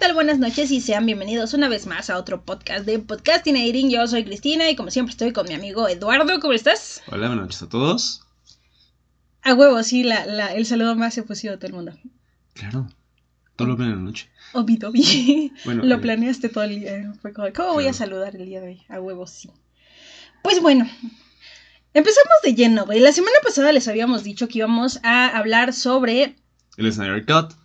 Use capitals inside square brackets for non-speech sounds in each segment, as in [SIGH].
tal? Buenas noches y sean bienvenidos una vez más a otro podcast de Podcastinating. Yo soy Cristina y como siempre estoy con mi amigo Eduardo. ¿Cómo estás? Hola, buenas noches a todos. A huevo, sí, la, la- el saludo más efusivo de todo el mundo. Claro, todo lo en la noche. Obi Dobi. [LAUGHS] Bueno, Lo eh, planeaste todo el día. ¿cómo voy a saludar el día de hoy? A huevo, sí. Pues bueno, empezamos de lleno, güey. La semana pasada les habíamos dicho que íbamos a hablar sobre El Snyder Cut.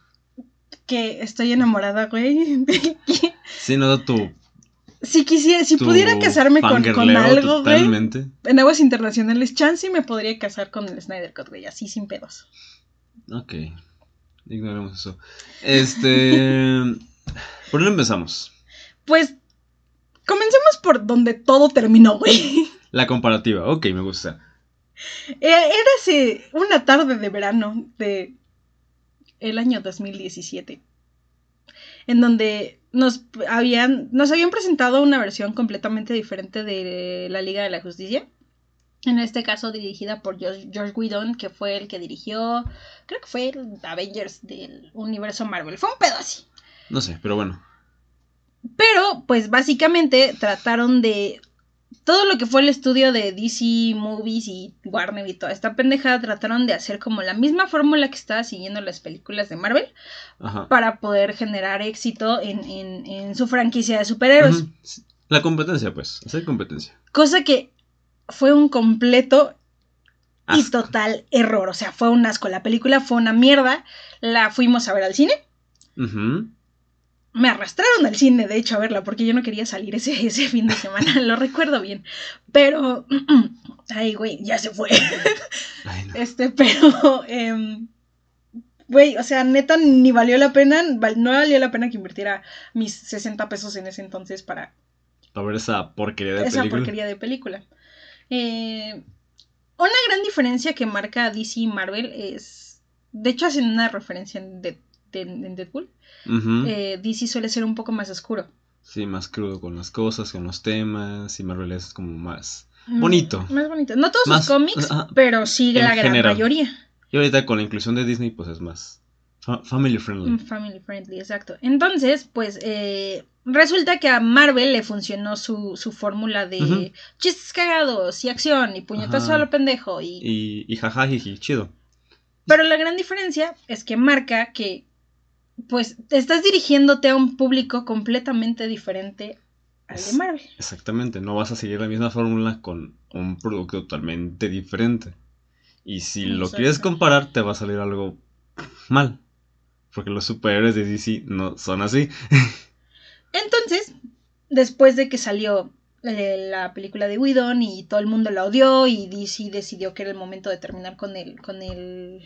Que estoy enamorada, güey. [LAUGHS] Sí, no tu. si quisiera, si tu pudiera casarme con, con algo, güey. Totalmente. En aguas internacionales, chance me podría casar con el Snyder Cut, güey, así sin pedos. Ok. Ignoremos eso. Este. [LAUGHS] ¿Por dónde empezamos? Pues, comencemos por donde todo terminó, güey. [LAUGHS] La comparativa. Ok, me gusta. Eh, Érase una tarde de verano de el año 2017, en donde nos habían, nos habían presentado una versión completamente diferente de la Liga de la Justicia. En este caso dirigida por George, George Whedon, que fue el que dirigió, creo que fue el Avengers del universo Marvel. Fue un pedo así. No sé, pero bueno. Pero, pues básicamente trataron de. Todo lo que fue el estudio de DC Movies y Warner y toda esta pendejada trataron de hacer como la misma fórmula que estaba siguiendo las películas de Marvel Ajá. para poder generar éxito en, en- en su franquicia de superhéroes. La competencia, pues. Hacer competencia. Cosa que fue un completo y total error. O sea, fue un asco. La película fue una mierda. La fuimos a ver al cine. Ujú. Me arrastraron al cine, de hecho, a verla, porque yo no quería salir ese, [LAUGHS] ese fin de semana, lo recuerdo bien. Pero, [CLEARS THROAT] ay, güey, ya se fue. [LAUGHS] Ay, no. Este, pero, em, güey, o sea, neta, ni valió la pena, no valió la pena que invirtiera mis 60 pesos en ese entonces para Para ver esa porquería de esa película. porquería de película. Eh, una gran diferencia que marca DC y Marvel es, de hecho, hacen una referencia en, de- de- en Deadpool. Ujú. Eh, DC suele ser un poco más oscuro. Sí, más crudo con las cosas, con los temas. Y Marvel es como más. Mm, Bonito. Más bonito. No todos Más- sus cómics, ajá. pero sí la gran general. mayoría. Y ahorita con la inclusión de Disney, pues es más. fa- family friendly. Mm, Family friendly, exacto. Entonces, pues, eh, resulta que a Marvel le funcionó su, su fórmula de chistes cagados y acción y puñetazo Ajá. a lo pendejo. Y... Y, y chido. Pero la gran diferencia es que marca que, pues, te estás dirigiéndote a un público completamente diferente al de Marvel. Exactamente, no vas a seguir la misma fórmula con un producto totalmente diferente. Y si lo quieres comparar, te va a salir algo mal. Porque los superhéroes de DC no son así. [LAUGHS] Entonces, después de que salió eh, la película de Whedon y todo el mundo la odió y DC decidió que era el momento de terminar con el, con el,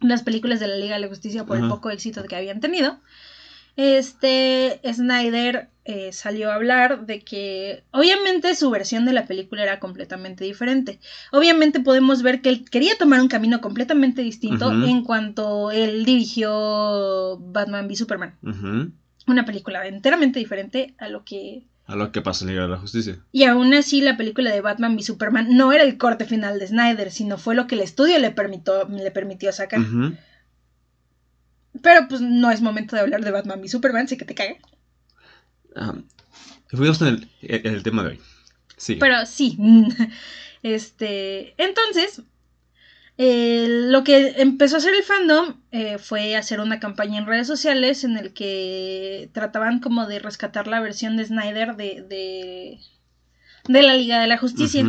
las películas de la Liga de la Justicia por el poco éxito que habían tenido, este Snyder eh, salió a hablar de que obviamente su versión de la película era completamente diferente. Obviamente podemos ver que él quería tomar un camino completamente distinto en cuanto él dirigió Batman v Superman. Una película enteramente diferente a lo que... A lo que pasó en Liga de la Justicia. Y aún así la película de Batman v Superman no era el corte final de Snyder, sino fue lo que el estudio le permitió, le permitió sacar. Pero pues no es momento de hablar de Batman v Superman, sé que te caga. Ah, Fuimos en el, en el tema de hoy. Sí. Pero sí. [LAUGHS] Este. Entonces. Eh, lo que empezó a hacer el fandom eh, fue hacer una campaña en redes sociales en el que trataban como de rescatar la versión de Snyder de, de, de la Liga de la Justicia.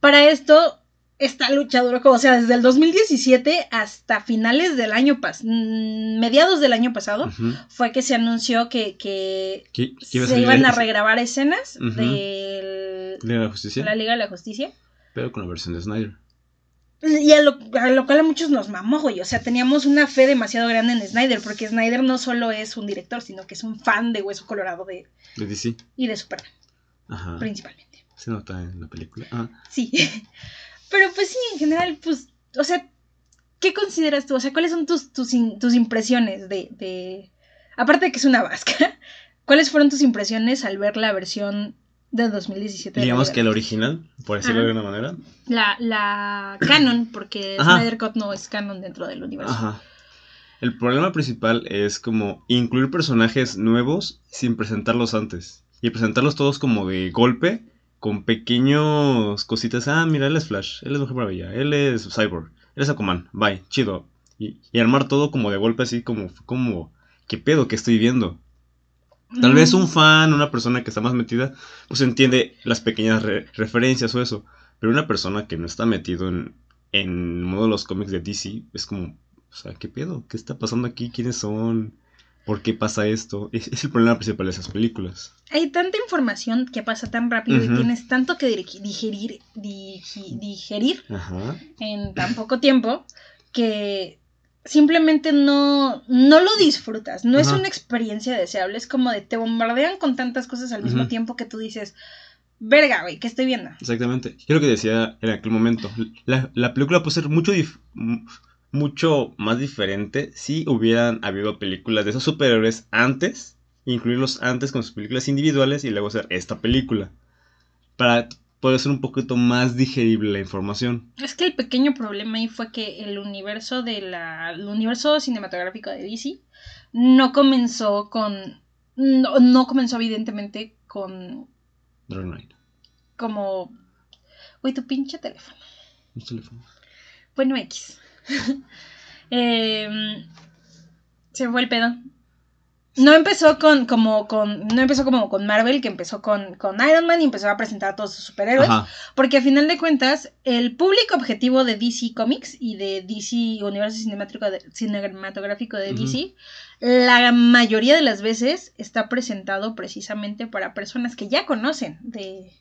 Para esto, esta lucha duró como, o sea, desde el 2017 hasta finales del año pasado, mediados del año pasado, fue que se anunció que, que ¿Qué- qué iba a se iban a regrabar escenas de Liga de la Justicia? la Liga de la Justicia. Pero con la versión de Snyder. Y a lo, a lo cual a muchos nos mamó, güey. O sea, teníamos una fe demasiado grande en Snyder, porque Snyder no solo es un director, sino que es un fan de Hueso Colorado de, De DC. y de Superman, Ajá. principalmente. Se nota en la película. Ah. Sí. [LAUGHS] Pero pues sí, en general, pues, o sea, ¿qué consideras tú? O sea, ¿cuáles son tus, tus, in- tus impresiones de, de... Aparte de que es una vasca, [LAUGHS] ¿cuáles fueron tus impresiones al ver la versión de 2017? de Digamos que el original, por decirlo de alguna manera. La, la canon, porque Ajá. Snyder Cut no es canon dentro del universo. Ajá. El problema principal es como incluir personajes nuevos sin presentarlos antes. Y presentarlos todos como de golpe, con pequeños cositas. Ah, mira, él es Flash, él es Mujer Maravilla, él es Cyborg, él es Aquaman, bye, chido. Y, y armar todo como de golpe así como, como, ¿qué pedo que estoy viendo? Tal vez un fan, una persona que está más metida, pues entiende las pequeñas re- referencias o eso. Pero una persona que no está metido en, en modo de los cómics de DC, es como, o sea, ¿qué pedo? ¿Qué está pasando aquí? ¿Quiénes son? ¿Por qué pasa esto? Es, es el problema principal de esas películas. Hay tanta información que pasa tan rápido y tienes tanto que digerir, digerir Ajá. en tan poco tiempo que simplemente no, no lo disfrutas. No es una experiencia deseable. Es como de te bombardean con tantas cosas al mismo tiempo que tú dices, verga, güey, ¿qué estoy viendo? Exactamente. Yo lo que decía en aquel momento. La, la película puede ser mucho, mucho más diferente si hubieran habido películas de esos superhéroes antes, incluirlos antes con sus películas individuales y luego hacer esta película. Para poder ser un poquito más digerible la información. Es que el pequeño problema ahí fue que el universo de la. El universo cinematográfico de DC no comenzó con. No, no comenzó, evidentemente, con. Dark Knight. como. Güey, tu pinche teléfono. Un teléfono. Bueno, X. [LAUGHS] Em, se fue el pedo. No empezó con, como, con, no empezó como con Marvel, que empezó con, con Iron Man y empezó a presentar a todos sus superhéroes. Ajá. Porque a final de cuentas, el público objetivo de DC Comics y de DC Universo de- Cinematográfico de. DC, la mayoría de las veces está presentado precisamente para personas que ya conocen de,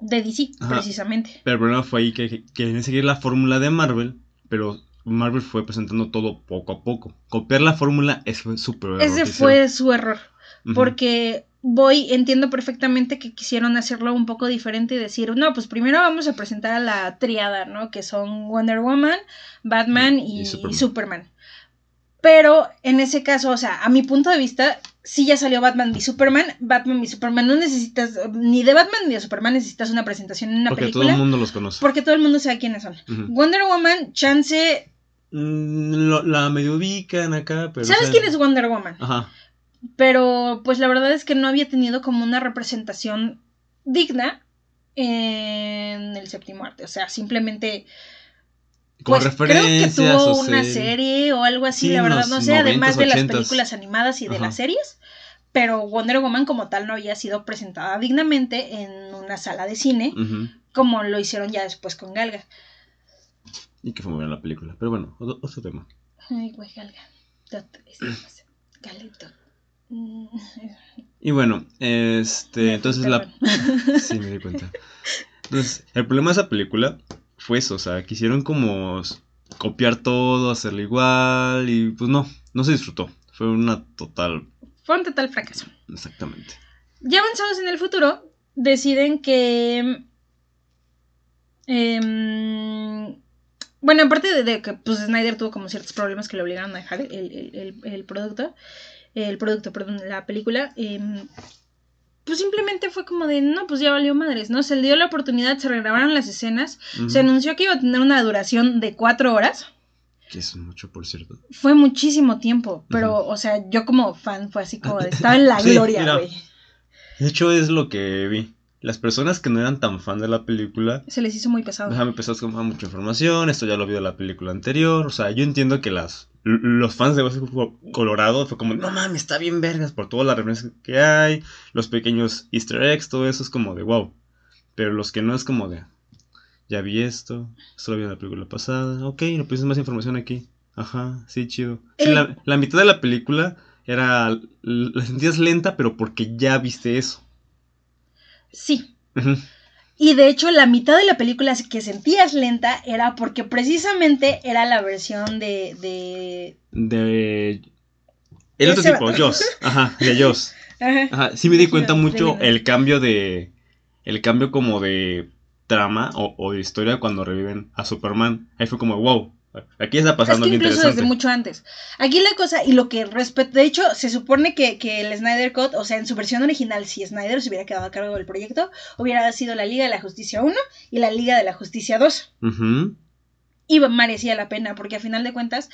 de DC, Ajá. precisamente. Pero el problema fue ahí que, que querían seguir la fórmula de Marvel, pero Marvel fue presentando todo poco a poco. Copiar la fórmula es súper error Ese fue su error. Porque voy, entiendo perfectamente que quisieron hacerlo un poco diferente y decir, no, pues primero vamos a presentar a la triada, ¿no? Que son Wonder Woman, Batman y, Y Superman. Superman. Pero en ese caso, o sea, a mi punto de vista, sí ya salió Batman y Superman. Batman y Superman no necesitas, ni de Batman ni de Superman necesitas una presentación en una Porque película. todo el mundo los conoce. Porque todo el mundo sabe quiénes son. Wonder Woman, chance. Mm, lo- la medio ubican acá, pero. ¿Sabes o sea, quién es Wonder Woman? Ajá. Pero pues la verdad es que no había tenido como una representación digna en el séptimo arte. O sea, simplemente. Como Pues creo que tuvo una serie. serie o algo así, Sí, la verdad, no sé, además 90s, de las 80s. películas animadas y de las series. Pero Wonder Woman como tal no había sido presentada dignamente en una sala de cine, como lo hicieron ya después con Galga. Y que fue muy buena la película. Pero bueno, otro, otro tema. Ay, güey, Galga. Galito. Y bueno, este. Entonces la. [LAUGHS] Sí, me di cuenta. Entonces, el problema de esa película fue eso, o sea, quisieron como copiar todo, hacerlo igual y pues no, no se disfrutó. Fue una total, Fue un total fracaso. exactamente. Ya avanzados en el futuro, deciden que. em, bueno, aparte de, de que pues, Snyder tuvo como ciertos problemas que le obligaron a dejar el, el- el- el producto, el producto, perdón, la película, em, pues simplemente fue como de, no, pues ya valió madres, ¿no? Se le dio la oportunidad, se regrabaron las escenas, se anunció que iba a tener una duración de cuatro horas. Que es mucho, por cierto. Fue muchísimo tiempo, pero, o sea, yo como fan fue así como de, estaba en [LAUGHS] la Sí, gloria, güey. De hecho, es lo que vi. Las personas que no eran tan fan de la película, Se les hizo muy pesado. déjame empezar con ah, mucha información, esto ya lo vi de la película anterior, o sea, yo entiendo que las los fans de Hueso Colorado fue como, no mames, está bien vergas por todas las referencias que hay, los pequeños easter eggs, todo eso es como de wow. Pero los que no es como de, ya vi esto, esto lo vi en la película pasada, ok, no piensas más información aquí. Ajá, sí, chido. Sí, El- la, la mitad de la película era, la sentías lenta, pero porque ya viste eso. Sí. Y de hecho, la mitad de la película que sentías lenta era porque precisamente era la versión de. de... De. El otro tipo. Joss. [LAUGHS] Ajá, de Joss. Ajá. Ajá, sí me di cuenta mucho el cambio de. El cambio como de trama o, o de historia cuando reviven a Superman. Ahí fue como, wow. Aquí está Es pasando que incluso interesante. desde mucho antes. Aquí la cosa, y lo que respeto, de hecho, se supone que, que el Snyder Cut, o sea, en su versión original, si Snyder se hubiera quedado a cargo del proyecto, hubiera sido la Liga de la Justicia 1 y la Liga de la Justicia 2. Ujú. y merecía la pena, porque a final de cuentas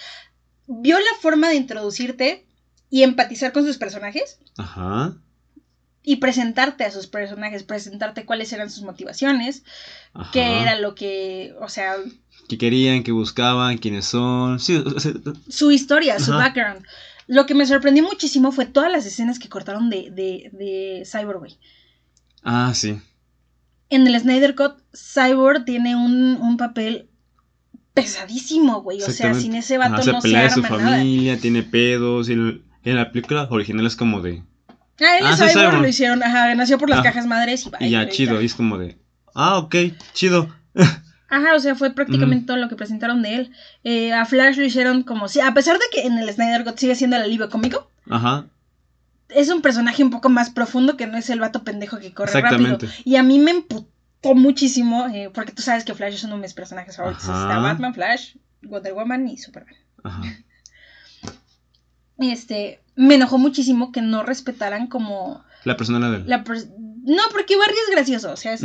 vio la forma de introducirte y empatizar con sus personajes. Ajá. Y presentarte a sus personajes, presentarte cuáles eran sus motivaciones, Ajá. qué era lo que, o sea, ¿Qué querían? ¿Qué buscaban? ¿Quiénes son? Sí, o sea, su historia, su Ajá. background. Lo que me sorprendió muchísimo fue todas las escenas que cortaron de, de, de Cyborg, güey. Ah, sí. En el Snyder Cut, Cyborg tiene un, un papel pesadísimo, güey. O sea, sin ese vato Ajá, se no se su arma nada. familia, tiene pedos. Y en, en la película original es como de. Ah, él Ah, es sí, Cyborg, Cyborg. lo hicieron, ajá, nació por las Ah. cajas madres y, Y ya, chido. Y es como de. Ah, ok, chido. [LAUGHS] Ajá, o sea, fue prácticamente todo lo que presentaron de él. Eh, a Flash lo hicieron como si, a pesar de que en el Snyder Cut sigue siendo el alivio cómico, Ajá. es un personaje un poco más profundo que no es el vato pendejo que corre rápido. Exactamente. Y a mí me emputó muchísimo, eh, porque tú sabes que Flash es uno de mis personajes favoritos. Está Batman, Flash, Wonder Woman y Superman. Ajá. Este, me enojó muchísimo que no respetaran como La personalidad de él. la pers- no, porque Barry es gracioso, o sea, es-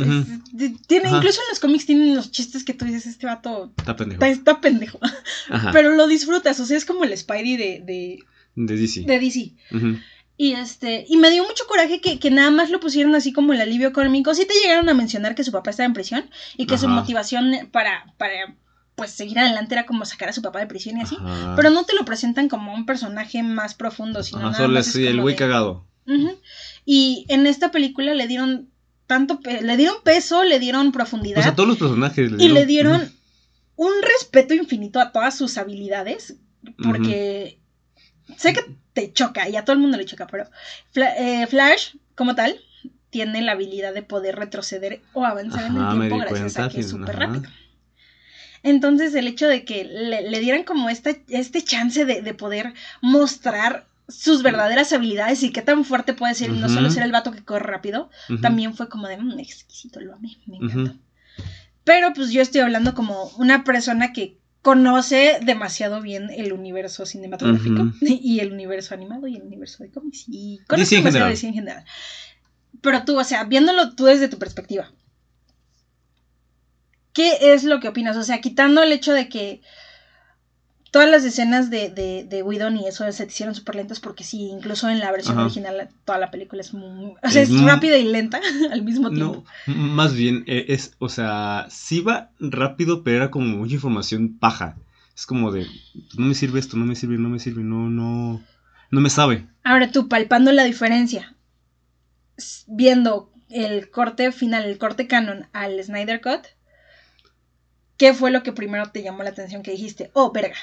tiene, Ajá. incluso en los cómics tienen los chistes que tú dices, este vato Está pendejo. está, está pendejo, [LAUGHS] pero lo disfrutas, o sea, es como el Spidey de, de, De DC. de DC. Ujú. Y este, y me dio mucho coraje que, que nada más lo pusieron así como el alivio cómico. Sí te llegaron a mencionar que su papá estaba en prisión y que su motivación para, para pues seguir adelante era como sacar a su papá de prisión y así. Ajá. Pero no te lo presentan como un personaje más profundo, sino Ajá, nada solo más es el güey de- cagado. Ujú. Y en esta película le dieron tanto, le dieron peso, le dieron profundidad O sea, todos los personajes. y le dieron un respeto infinito a todas sus habilidades, porque sé que te choca y a todo el mundo le choca, pero Fla- eh, Flash, como tal, tiene la habilidad de poder retroceder o avanzar en el tiempo gracias cuenta, a que es súper rápido. Entonces, el hecho de que le, le dieran como esta, este chance de, de poder mostrar sus verdaderas habilidades y qué tan fuerte puede ser, y no solo ser el vato que corre rápido, también fue como de "Mm, exquisito, lo amé, me encantó. Ujú. Pero pues yo estoy hablando como una persona que conoce demasiado bien el universo cinematográfico [LAUGHS] y el universo animado y el universo de cómics y en demasiado. DC en general. Pero tú, o sea, viéndolo tú desde tu perspectiva, ¿qué es lo que opinas? O sea, quitando el hecho de que todas las escenas de, de, de Whedon y eso se te hicieron súper lentas porque sí, incluso en la versión Ajá. original toda la película es muy... O sea, Es rápida y lenta [LAUGHS] al mismo tiempo. No, más bien, eh, es, o sea, sí va rápido, pero era como mucha información paja. Es como de, no me sirve esto, no me sirve, no me sirve, no, no, no me sabe. Ahora tú, palpando la diferencia, viendo el corte final, el corte canon al Snyder Cut, ¿qué fue lo que primero te llamó la atención que dijiste? Oh, verga.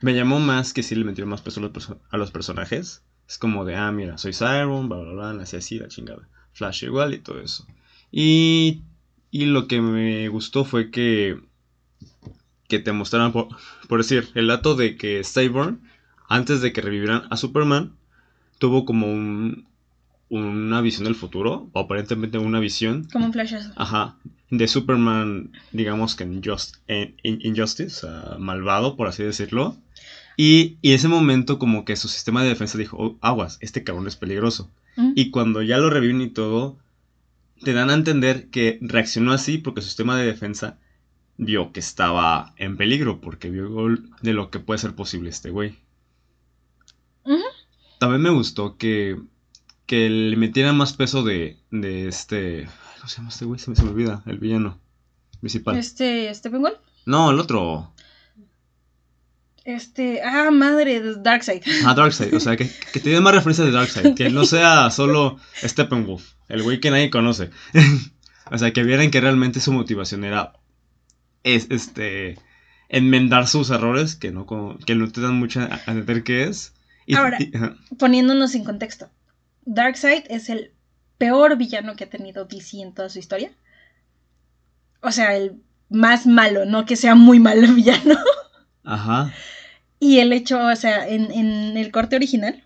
Me llamó más que sí le metieron más peso a los, personajes. Es como de, ah, mira, soy Siren, bla, bla, bla, nací así, la chingada. Flash igual y todo eso. Y, y lo que me gustó fue que, que te mostraran, por, por decir, el dato de que Cyborg, antes de que revivieran a Superman, tuvo como un, una visión del futuro, o aparentemente una visión, Como un flashazo. ajá, de Superman, digamos que en, Just, en, en- Injustice, o sea, malvado, por así decirlo. Y, y ese momento como que su sistema de defensa dijo, "Oh, aguas, este cabrón es peligroso. ¿Mm? Y cuando ya lo reviven y todo, te dan a entender que reaccionó así porque su sistema de defensa vio que estaba en peligro, porque vio de lo que puede ser posible este güey. También me gustó que, que le metieran más peso de, de este... ¿Cómo se llama este güey? Se me, se me olvida, el villano principal. Este, Steppenwolf. No, el otro. Este, ah, madre, Darkseid. Ah, Darkseid. O sea, que, que te den más referencias de Darkseid. Que no sea solo Steppenwolf, el güey que nadie conoce. [LAUGHS] o sea, que vieran que realmente su motivación era es, este enmendar sus errores, que no, que no te dan mucho a entender qué es. Y- Ahora. y-. Poniéndonos en contexto. Darkseid es el peor villano que ha tenido DC en toda su historia. O sea, el más malo, no que sea muy malo el [LAUGHS] villano. Ajá. Y el hecho, o sea, en, en el corte original,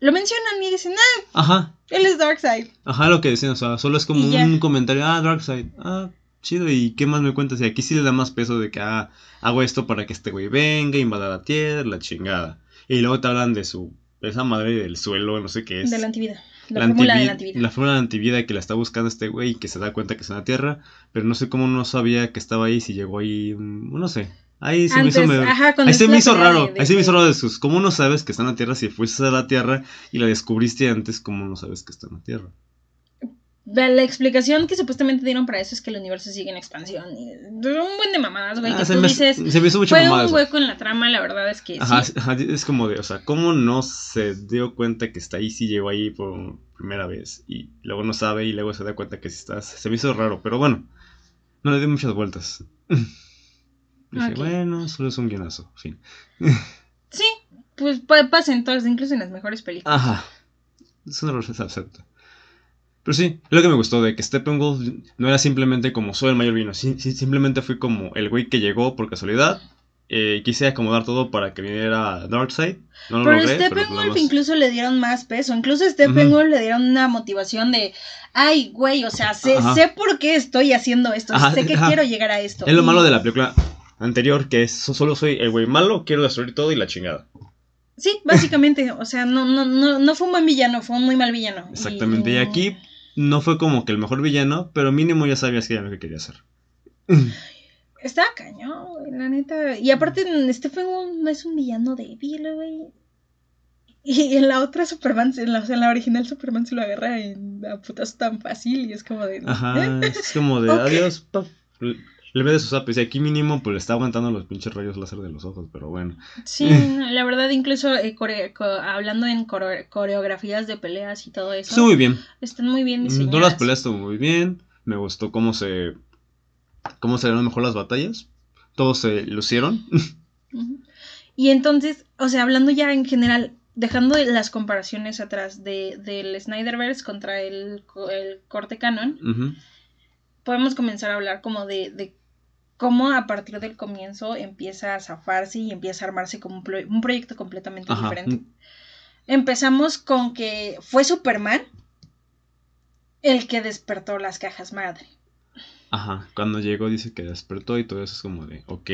lo mencionan y dicen, ah, Ajá. él es Darkseid. Ajá, lo que decían, o sea, solo es como un comentario, ah, Darkseid, ah, chido, ¿y qué más me cuentas? Y aquí sí le da más peso de que, ah, hago esto para que este güey venga, invada la tierra, la chingada. Y luego te hablan de su esa madre del suelo, no sé qué es. De la antivida. La, la fórmula de la antivida. la fórmula de antivida que la está buscando este güey y que se da cuenta que está en la Tierra, pero no sé cómo no sabía que estaba ahí, si llegó ahí, no sé. Ahí se Antes, me hizo ajá, Ahí se es me hizo raro, de- de ahí se me hizo raro de sus, ¿cómo no sabes que está en la Tierra si fuiste a la Tierra y la descubriste antes, cómo no sabes que está en la Tierra? La, explicación que supuestamente dieron para eso es que el universo sigue en expansión. Y, un buen de mamadas, güey. Ah, que se, tú me, dices, se me hizo mucho fue mamada un hueco en la trama, la verdad es que Ajá, sí. ajá, es como de, o sea, ¿cómo no se dio cuenta que está ahí si llegó ahí por primera vez? Y luego no sabe y luego se da cuenta que sí está. Se me hizo raro, pero bueno, no le di muchas vueltas. [LAUGHS] Dije, bueno, solo es un guionazo, fin. Sí, pues pa- pasa en todas, incluso en las mejores películas. Ajá, es un error, se acepta. Pero sí, es lo que me gustó de que Steppenwolf no era simplemente como soy el mayor vino, sí, sí, simplemente fui como el güey que llegó por casualidad. eh, quise acomodar todo para que viniera Darkseid. No lo Pero logré, pero Steppenwolf más- incluso le dieron más peso. Incluso a Steppenwolf le dieron una motivación de, ay, güey, o sea, sé, sé por qué estoy haciendo esto. Ajá, sé que ajá. quiero llegar a esto. Es lo malo de la película anterior, que es so- solo soy el güey malo, quiero destruir todo y la chingada. Sí, básicamente. o sea, no, no, no, no fue un buen villano, fue un muy mal villano. Exactamente. Y aquí no fue como que el mejor villano, pero mínimo ya sabías que era lo que quería hacer. Estaba cañón, güey, la neta. Y aparte, Steppenwolf no es un villano débil, güey. Y en la otra Superman, en la, en la original Superman se lo agarra en a putas tan fácil y es como de... ¿eh? Ajá, es como de [LAUGHS] adiós. Le ve de sus apes. Y aquí mínimo pues le está aguantando los pinches rayos láser de los ojos, pero bueno. Sí, [LAUGHS] la verdad, incluso eh, core- co- hablando en core- coreografías de peleas y todo eso, Estuvo muy bien. están muy bien diseñadas. No las peleas estuvo muy bien. Me gustó cómo se. cómo se dieron mejor las batallas. Todos se lucieron. [LAUGHS] Y entonces, o sea, hablando ya en general, dejando las comparaciones atrás de, del Snyderverse contra el, el corte canon, podemos comenzar a hablar como de, de cómo a partir del comienzo empieza a zafarse y empieza a armarse como un, pro- un proyecto completamente Ajá. diferente. Empezamos con que fue Superman el que despertó las cajas madre. Ajá. Cuando llegó dice que despertó y todo eso es como de. Ok.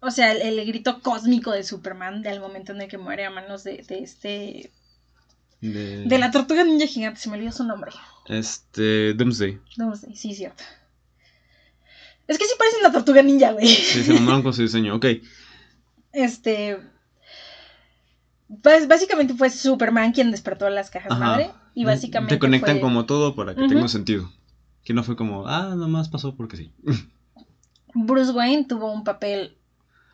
O sea, el, el grito cósmico de Superman del momento en el que muere a manos de, de este... De, De la tortuga ninja gigante, se me olvidó su nombre. Este. Doomsday. Sé, sí, cierto. Es que sí parecen la tortuga ninja, güey. Sí, se mamaron con su diseño. Ok. Este. Pues básicamente fue Superman quien despertó las cajas Ajá. madre. Y básicamente. Te conectan fue- como todo para que tenga sentido. Que no fue como, ah, nomás pasó porque sí. Bruce Wayne tuvo un papel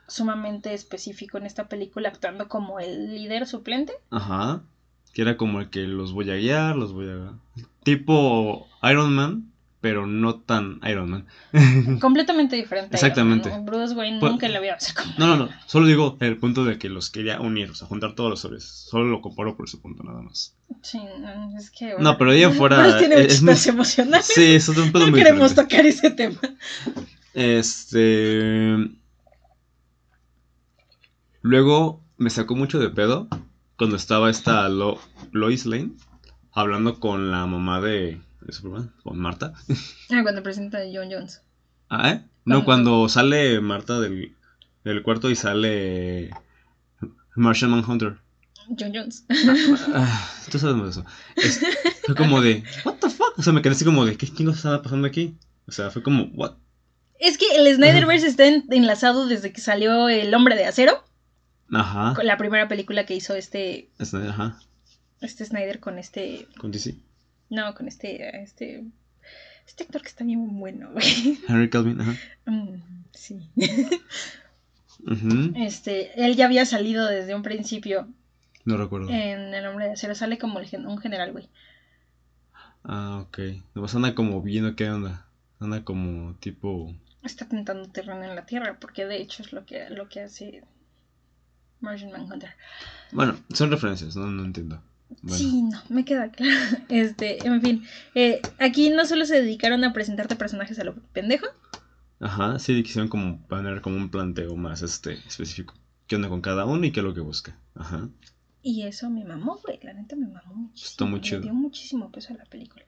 sumamente específico en esta película, actuando como el líder suplente. Ajá. Que era como el que los voy a guiar, los voy a. Tipo Iron Man, pero no tan Iron Man. [LAUGHS] completamente diferente. Exactamente. Bruce Wayne Pues- nunca le había hacer como. No, no, no. Solo digo el punto de que los quería unir, o sea, juntar todos los sobres. Solo lo comparo por ese punto nada más. Sí, no, es que. No, pero ahí en fuera, Bruce tiene es- emocionales. Sí, eso es un pedo no muy queremos diferente. tocar ese tema. Este. Luego me sacó mucho de pedo cuando estaba esta Lo- Lois Lane hablando con la mamá de, de Superman, con Marta. Ah, cuando presenta a John Jones. Ah, ¿eh? No, Cuando- sale Marta del, del cuarto y sale Martian Manhunter. John Jones. Ah, tú sabes eso. Es- fue como de, ¿What the fuck? O sea, me quedé así como de, ¿qué chingos estaba pasando aquí? O sea, fue como, ¿what? Es que el Snyderverse está en- enlazado desde que salió El Hombre de Acero, Ajá. con la primera película que hizo este, Es- Ajá. este Snyder con este, Con DC. No, con este, este, este actor que está bien bueno, güey. [LAUGHS] Henry Calvin, ajá. Mm, sí. Este, él ya había salido desde un principio No recuerdo. en El Hombre de Acero, sale como el un general, güey. Ah, ok. Nomás anda como viendo qué onda. Anda como tipo. Está tentando terreno en la Tierra, porque de hecho es lo que, lo que hace Martian Manhunter. Bueno, son referencias, no, no entiendo. Bueno. Sí, no, me queda claro. [LAUGHS] Este, en fin, eh, aquí no solo se dedicaron a presentarte personajes a lo pendejo, Ajá, sí quisieron como poner como un planteo más este específico. ¿Qué onda con cada uno y qué es lo que busca? Ajá. y eso me mamó, güey, la neta me mamó muchísimo. Está muy chido. dio muchísimo peso a la película.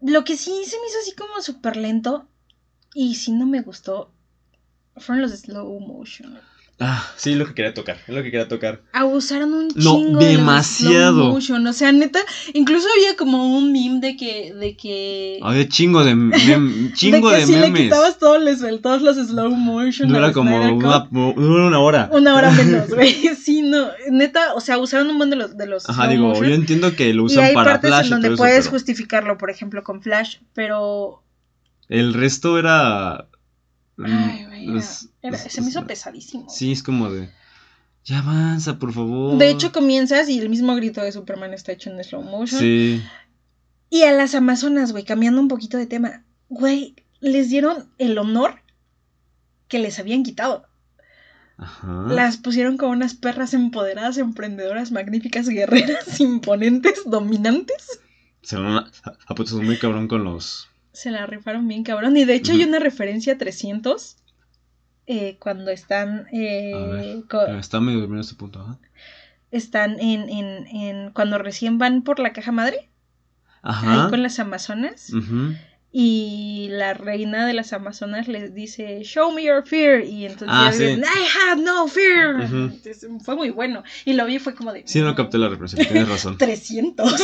Lo que sí se me hizo así como súper lento y sí no me gustó fueron los slow motion. Ah, sí, lo que quería tocar, es lo que quería tocar. Abusaron un No, chingo de los demasiado. slow motion, O sea, neta, incluso había como un meme de que, de que, Había chingo de, mem- [LAUGHS] chingo de de, que si le memes. quitabas todos, los, todos los slow motion. Dura como una, una hora. una hora menos, [LAUGHS] güey. [LAUGHS] Sí, no, neta, o sea, usaron un buen de los, de los Ajá, slow digo, motion. yo entiendo que lo y usan hay para partes Flash en donde todo eso, puedes pero justificarlo, por ejemplo, con Flash, pero el resto era... mm, Ay, los- era- los- se me hizo los- pesadísimo. Sí, es como de... Ya avanza, por favor. De hecho, comienzas y el mismo grito de Superman está hecho en slow motion. Sí. Y a las Amazonas, güey, cambiando un poquito de tema, güey, les dieron el honor que les habían quitado. Ajá. Las pusieron como unas perras empoderadas, emprendedoras, magníficas, guerreras, [LAUGHS] imponentes, dominantes. Se van a, a puesto muy cabrón con los... Se la rifaron bien, cabrón. Y de hecho hay una referencia a 300 eh, cuando están... eh, A ver. Está medio dormido este punto, ajá. están en, en, en... Cuando recién van por la caja madre, Ajá. ahí con las Amazonas. Ujú. Y la reina de las Amazonas les dice, Show me your fear. Y entonces Ah, sí. dicen, I have no fear. Entonces, fue muy bueno. Y lo vi fue como de. Sí, no capté la referencia, tienes razón. [LAUGHS] 300.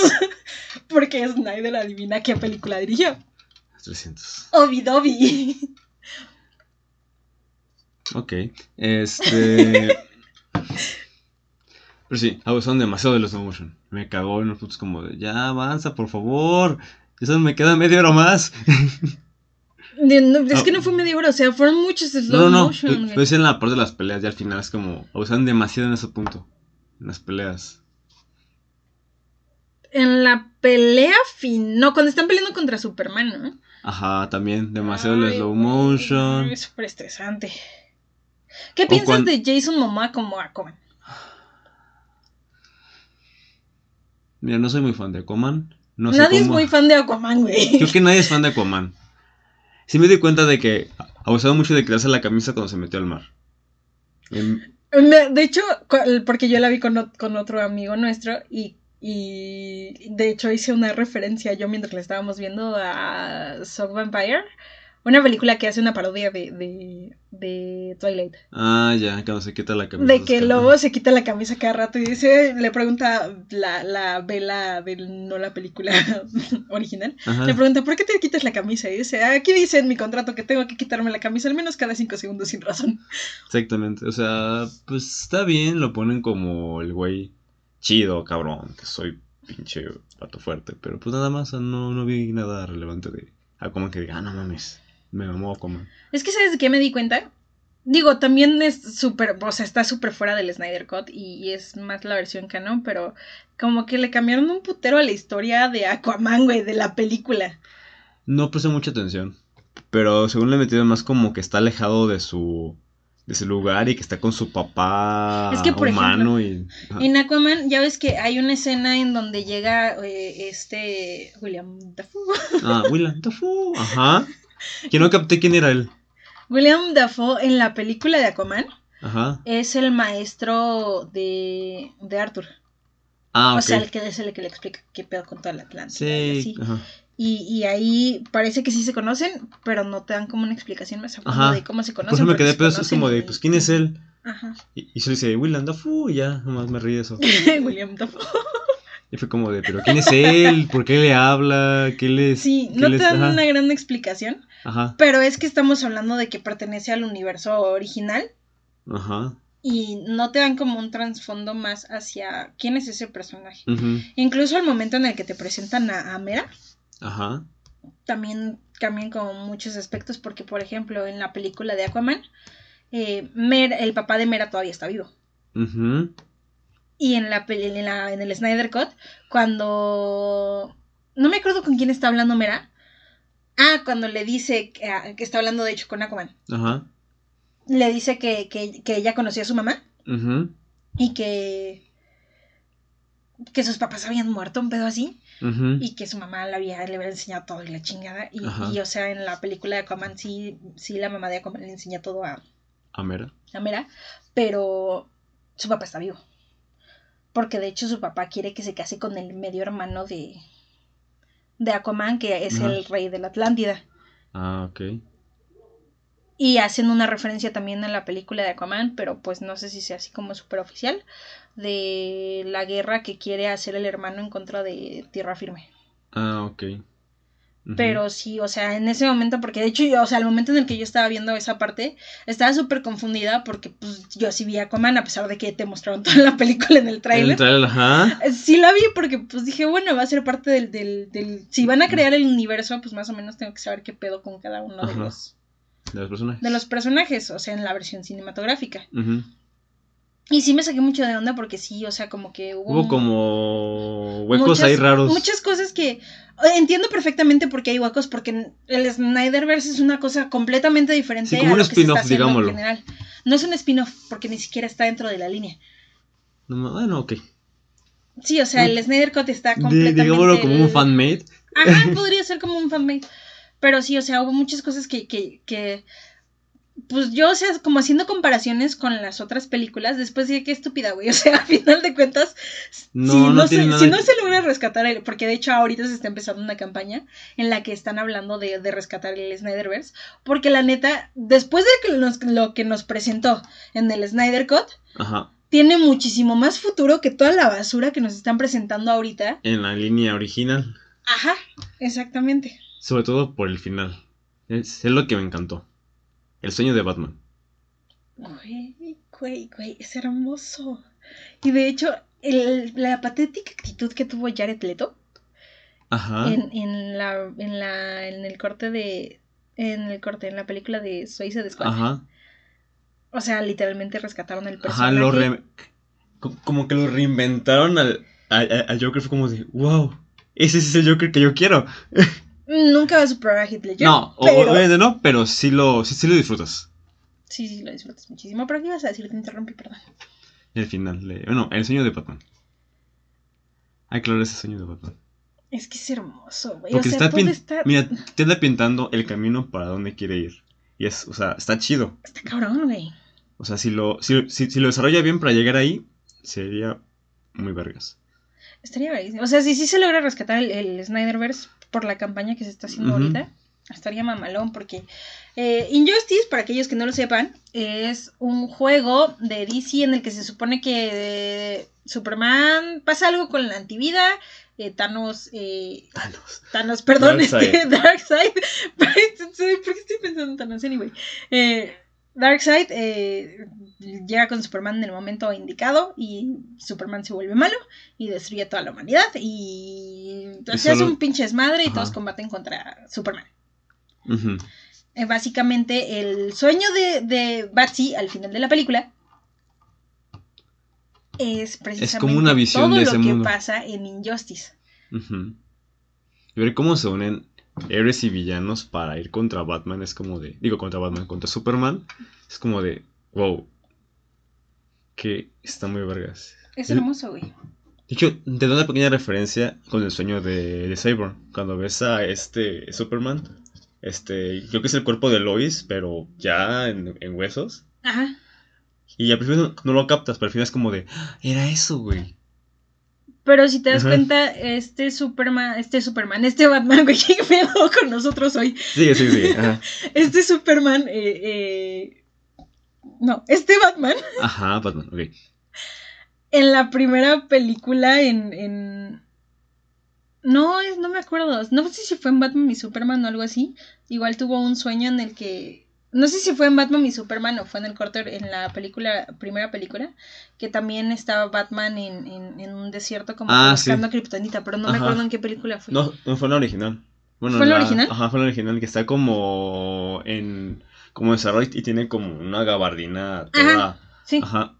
[LAUGHS] Porque Snyder adivina qué película dirigió. 300. Obi Dobby. Ok. Este. Pero sí, abusaron demasiado de los slow motion. Me cagó en los puntos como de ya avanza, por favor. Eso me queda media hora más. De- no, es Ah. que no fue media hora, o sea, fueron muchos slow No, no, no. motion. Pero es en la parte de las peleas, ya al final es como abusaron demasiado en ese punto. En las peleas. En la pelea fin. No, cuando están peleando contra Superman, ¿no? Ajá, también. Demasiado el Ay, slow güey, motion. Es súper estresante. ¿Qué O piensas cuan- de Jason Momoa como Aquaman? Mira, no soy muy fan de Aquaman. No sé Nadie es cómo- muy fan de Aquaman, güey. [LAUGHS] Creo que nadie es fan de Aquaman. Sí me di cuenta de que abusaba mucho de quitarse la camisa cuando se metió al mar. Em, De hecho, porque yo la vi con, con otro amigo nuestro y, y de hecho hice una referencia yo mientras la estábamos viendo a Sock Vampire, una película que hace una parodia de, de, de Twilight. ah, ya, cuando se quita la camisa. De que el lobo se quita la camisa cada rato y dice, le pregunta la, la vela de no la película [LAUGHS] original. Ajá. Le pregunta, ¿por qué te quitas la camisa? Y dice, aquí dice en mi contrato que tengo que quitarme la camisa al menos cada cinco segundos sin razón. Exactamente. O sea, pues está bien, lo ponen como el güey chido, cabrón, que soy pinche pato fuerte. Pero pues nada más, no, no vi nada relevante de Aquaman que diga, ah, no mames, me mamó Aquaman. Es que, ¿sabes de qué me di cuenta? Digo, también es súper, o sea, está súper fuera del Snyder Cut y, y es más la versión canon, pero como que le cambiaron un putero a la historia de Aquaman, güey, de la película. No presté mucha atención. Pero según le he metido más como que está alejado de su de su lugar y que está con su papá Es que, por humano y. En Aquaman, ya ves que hay una escena en donde llega eh, este William Dafoe. Ah, Willem Dafoe, ajá. Que no capté quién era él. William Dafoe en la película de Aquaman Ajá. es el maestro de, de Arthur. Ah, ok. O sea, el que es el que le explica qué pedo con toda la Atlántida. y así. Y, y ahí parece que sí se conocen, pero no te dan como una explicación más a fondo de cómo se Por conocen. eso me quedé se pero es como de, pues, ¿quién es él? Ajá. Y, y solo dice, Willem Dafoe, y ya, nomás me ríe eso. [LAUGHS] William Dafoe. Y fue como de, ¿pero quién es él? ¿Por qué le habla? ¿Qué les...? Sí, qué no les- te dan ajá, una gran explicación, Ajá, pero es que estamos hablando de que pertenece al universo original ajá. y no te dan como un trasfondo más hacia quién es ese personaje. ujú, Incluso al momento en el que te presentan a, a Mera, Ajá. también cambian como muchos aspectos porque, por ejemplo, en la película de Aquaman, eh, Mera- el papá de Mera todavía está vivo. Y en la, en la en el Snyder Cut, cuando no me acuerdo con quién está hablando Mera. Ah, cuando le dice que, ah, que está hablando de hecho con Aquaman. Ajá. Le dice que, que, que ella conocía a su mamá y que que sus papás habían muerto, un pedo así, y que su mamá le había, le había enseñado todo y la chingada. Y, y, o sea, en la película de Aquaman sí, sí la mamá de Aquaman le enseña todo a, A Mera. a Mera, pero su papá está vivo. Porque de hecho su papá quiere que se case con el medio hermano de, de Aquaman, que es el rey de la Atlántida. Ah, ok. Y hacen una referencia también a la película de Aquaman, pero pues no sé si sea así como súper oficial, de la guerra que quiere hacer el hermano en contra de Tierra Firme. Ah, ok. Pero sí, o sea, en ese momento, porque de hecho, yo, o sea, al momento en el que yo estaba viendo esa parte, estaba súper confundida porque pues yo sí vi a Aquaman, a pesar de que te mostraron toda la película en el tráiler. trailer, ajá. Sí la vi porque pues dije, bueno, va a ser parte del, del, del... Si van a crear el universo, pues más o menos tengo que saber qué pedo con cada uno de los, De los personajes. de los personajes, o sea, en la versión cinematográfica. Y sí me saqué mucho de onda porque sí, o sea, como que hubo... Hubo como huecos muchas- ahí raros. Muchas cosas que... Entiendo perfectamente por qué hay huecos, porque el Snyderverse es una cosa completamente diferente Sí, como a un lo que se está spin-off, haciendo digámoslo. en general. No es un spin-off, porque ni siquiera está dentro de la línea. No bueno, ok. Sí, o sea, el Snyder Cut está completamente... digámoslo como un fanmade. Ajá, podría ser como un fanmade. Pero sí, o sea, hubo muchas cosas que, que, que pues yo, o sea, como haciendo comparaciones con las otras películas, después dije, qué estúpida, güey. [LAUGHS] O sea, a final de cuentas, No, si, no se, si que- no se logra rescatar, el, porque de hecho ahorita se está empezando una campaña en la que están hablando de, de rescatar el Snyderverse, porque la neta, después de que nos- lo que nos presentó en el Snyder Cut, Ajá. tiene muchísimo más futuro que toda la basura que nos están presentando ahorita. En la línea original. Ajá, exactamente. Sobre todo por el final. Es, es lo que me encantó. El sueño de Batman. Güey, güey, güey, es hermoso. Y de hecho, el- la patética actitud que tuvo Jared Leto Ajá. en, en la, en la, en el corte de, en el corte, en la película de Suicide Squad. Ajá. O sea, literalmente rescataron el Ajá, personaje. lo re- co- como que lo reinventaron al, al, al Joker. Fue como de, wow, ese es el Joker que yo quiero. [LAUGHS] Nunca va a superar a Heath Ledger. no, pero... obviamente no, pero sí lo, sí, sí lo disfrutas. Sí, sí, lo disfrutas muchísimo. Pero ¿qué ibas a decir? Te interrumpí, perdón. El final. de- bueno, el sueño de Batman. Ay, claro, ese sueño de Batman. Es que es hermoso, güey. O Porque sea, está, pin- estar... mira, te anda pintando el camino para dónde quiere ir. Y es, o sea, está chido. Está cabrón, güey. O sea, si lo, si, si, si lo desarrolla bien para llegar ahí, sería muy vergas. Estaría buenísimo. O sea, si sí se logra rescatar el, el Snyderverse por la campaña que se está haciendo Ujú. ahorita, estaría mamalón porque eh, Injustice, para aquellos que no lo sepan, es un juego de DC en el que se supone que eh, Superman pasa algo con la antivida, eh, Thanos, eh, Thanos. Thanos, perdón, Darkseid. este, [LAUGHS] Darkseid, [LAUGHS] ¿por qué estoy pensando en Thanos? Anyway, eh, Darkseid eh, llega con Superman en el momento indicado y Superman se vuelve malo y destruye a toda la humanidad y hace solo- un pinche desmadre y Ajá. todos combaten contra Superman. Eh, básicamente el sueño de, de Batsy al final de la película es precisamente como una visión todo de lo que pasa en Injustice. Y ver cómo se unen héroes y villanos para ir contra Batman es como de. Digo, contra Batman, contra Superman. Es como de. Wow. Que está muy vergas. Es hermoso, güey. De hecho, te da una pequeña referencia con el sueño de, de Cyborg. Cuando ves a este Superman. Este. Creo que es el cuerpo de Lois, pero ya en, en huesos. Ajá. Y al principio no, no lo captas, pero al final es como de. "Ah, Era eso, güey. Pero si te das Ajá. cuenta, este Superman, este Superman, este Batman, güey, [LAUGHS] ¿qué pedo con nosotros hoy? Sigue, sigue, sigue. Ajá. [LAUGHS] Este Superman, eh, eh, no, este Batman, Ajá, Batman, ok. en la primera película, en, en, no, es, no me acuerdo, no sé si fue en Batman y Superman o algo así, igual tuvo un sueño en el que, no sé si fue en Batman y Superman o fue en el corte, en la película, primera película, que también estaba Batman en, en, en un desierto como Ah, buscando sí. a Kryptonita, pero no me Ajá. acuerdo en qué película fue. No, no fue la original. Bueno, ¿Fue la original? Ajá, fue la original que está como en como desarrollo y tiene como una gabardina toda. Sí. Ajá.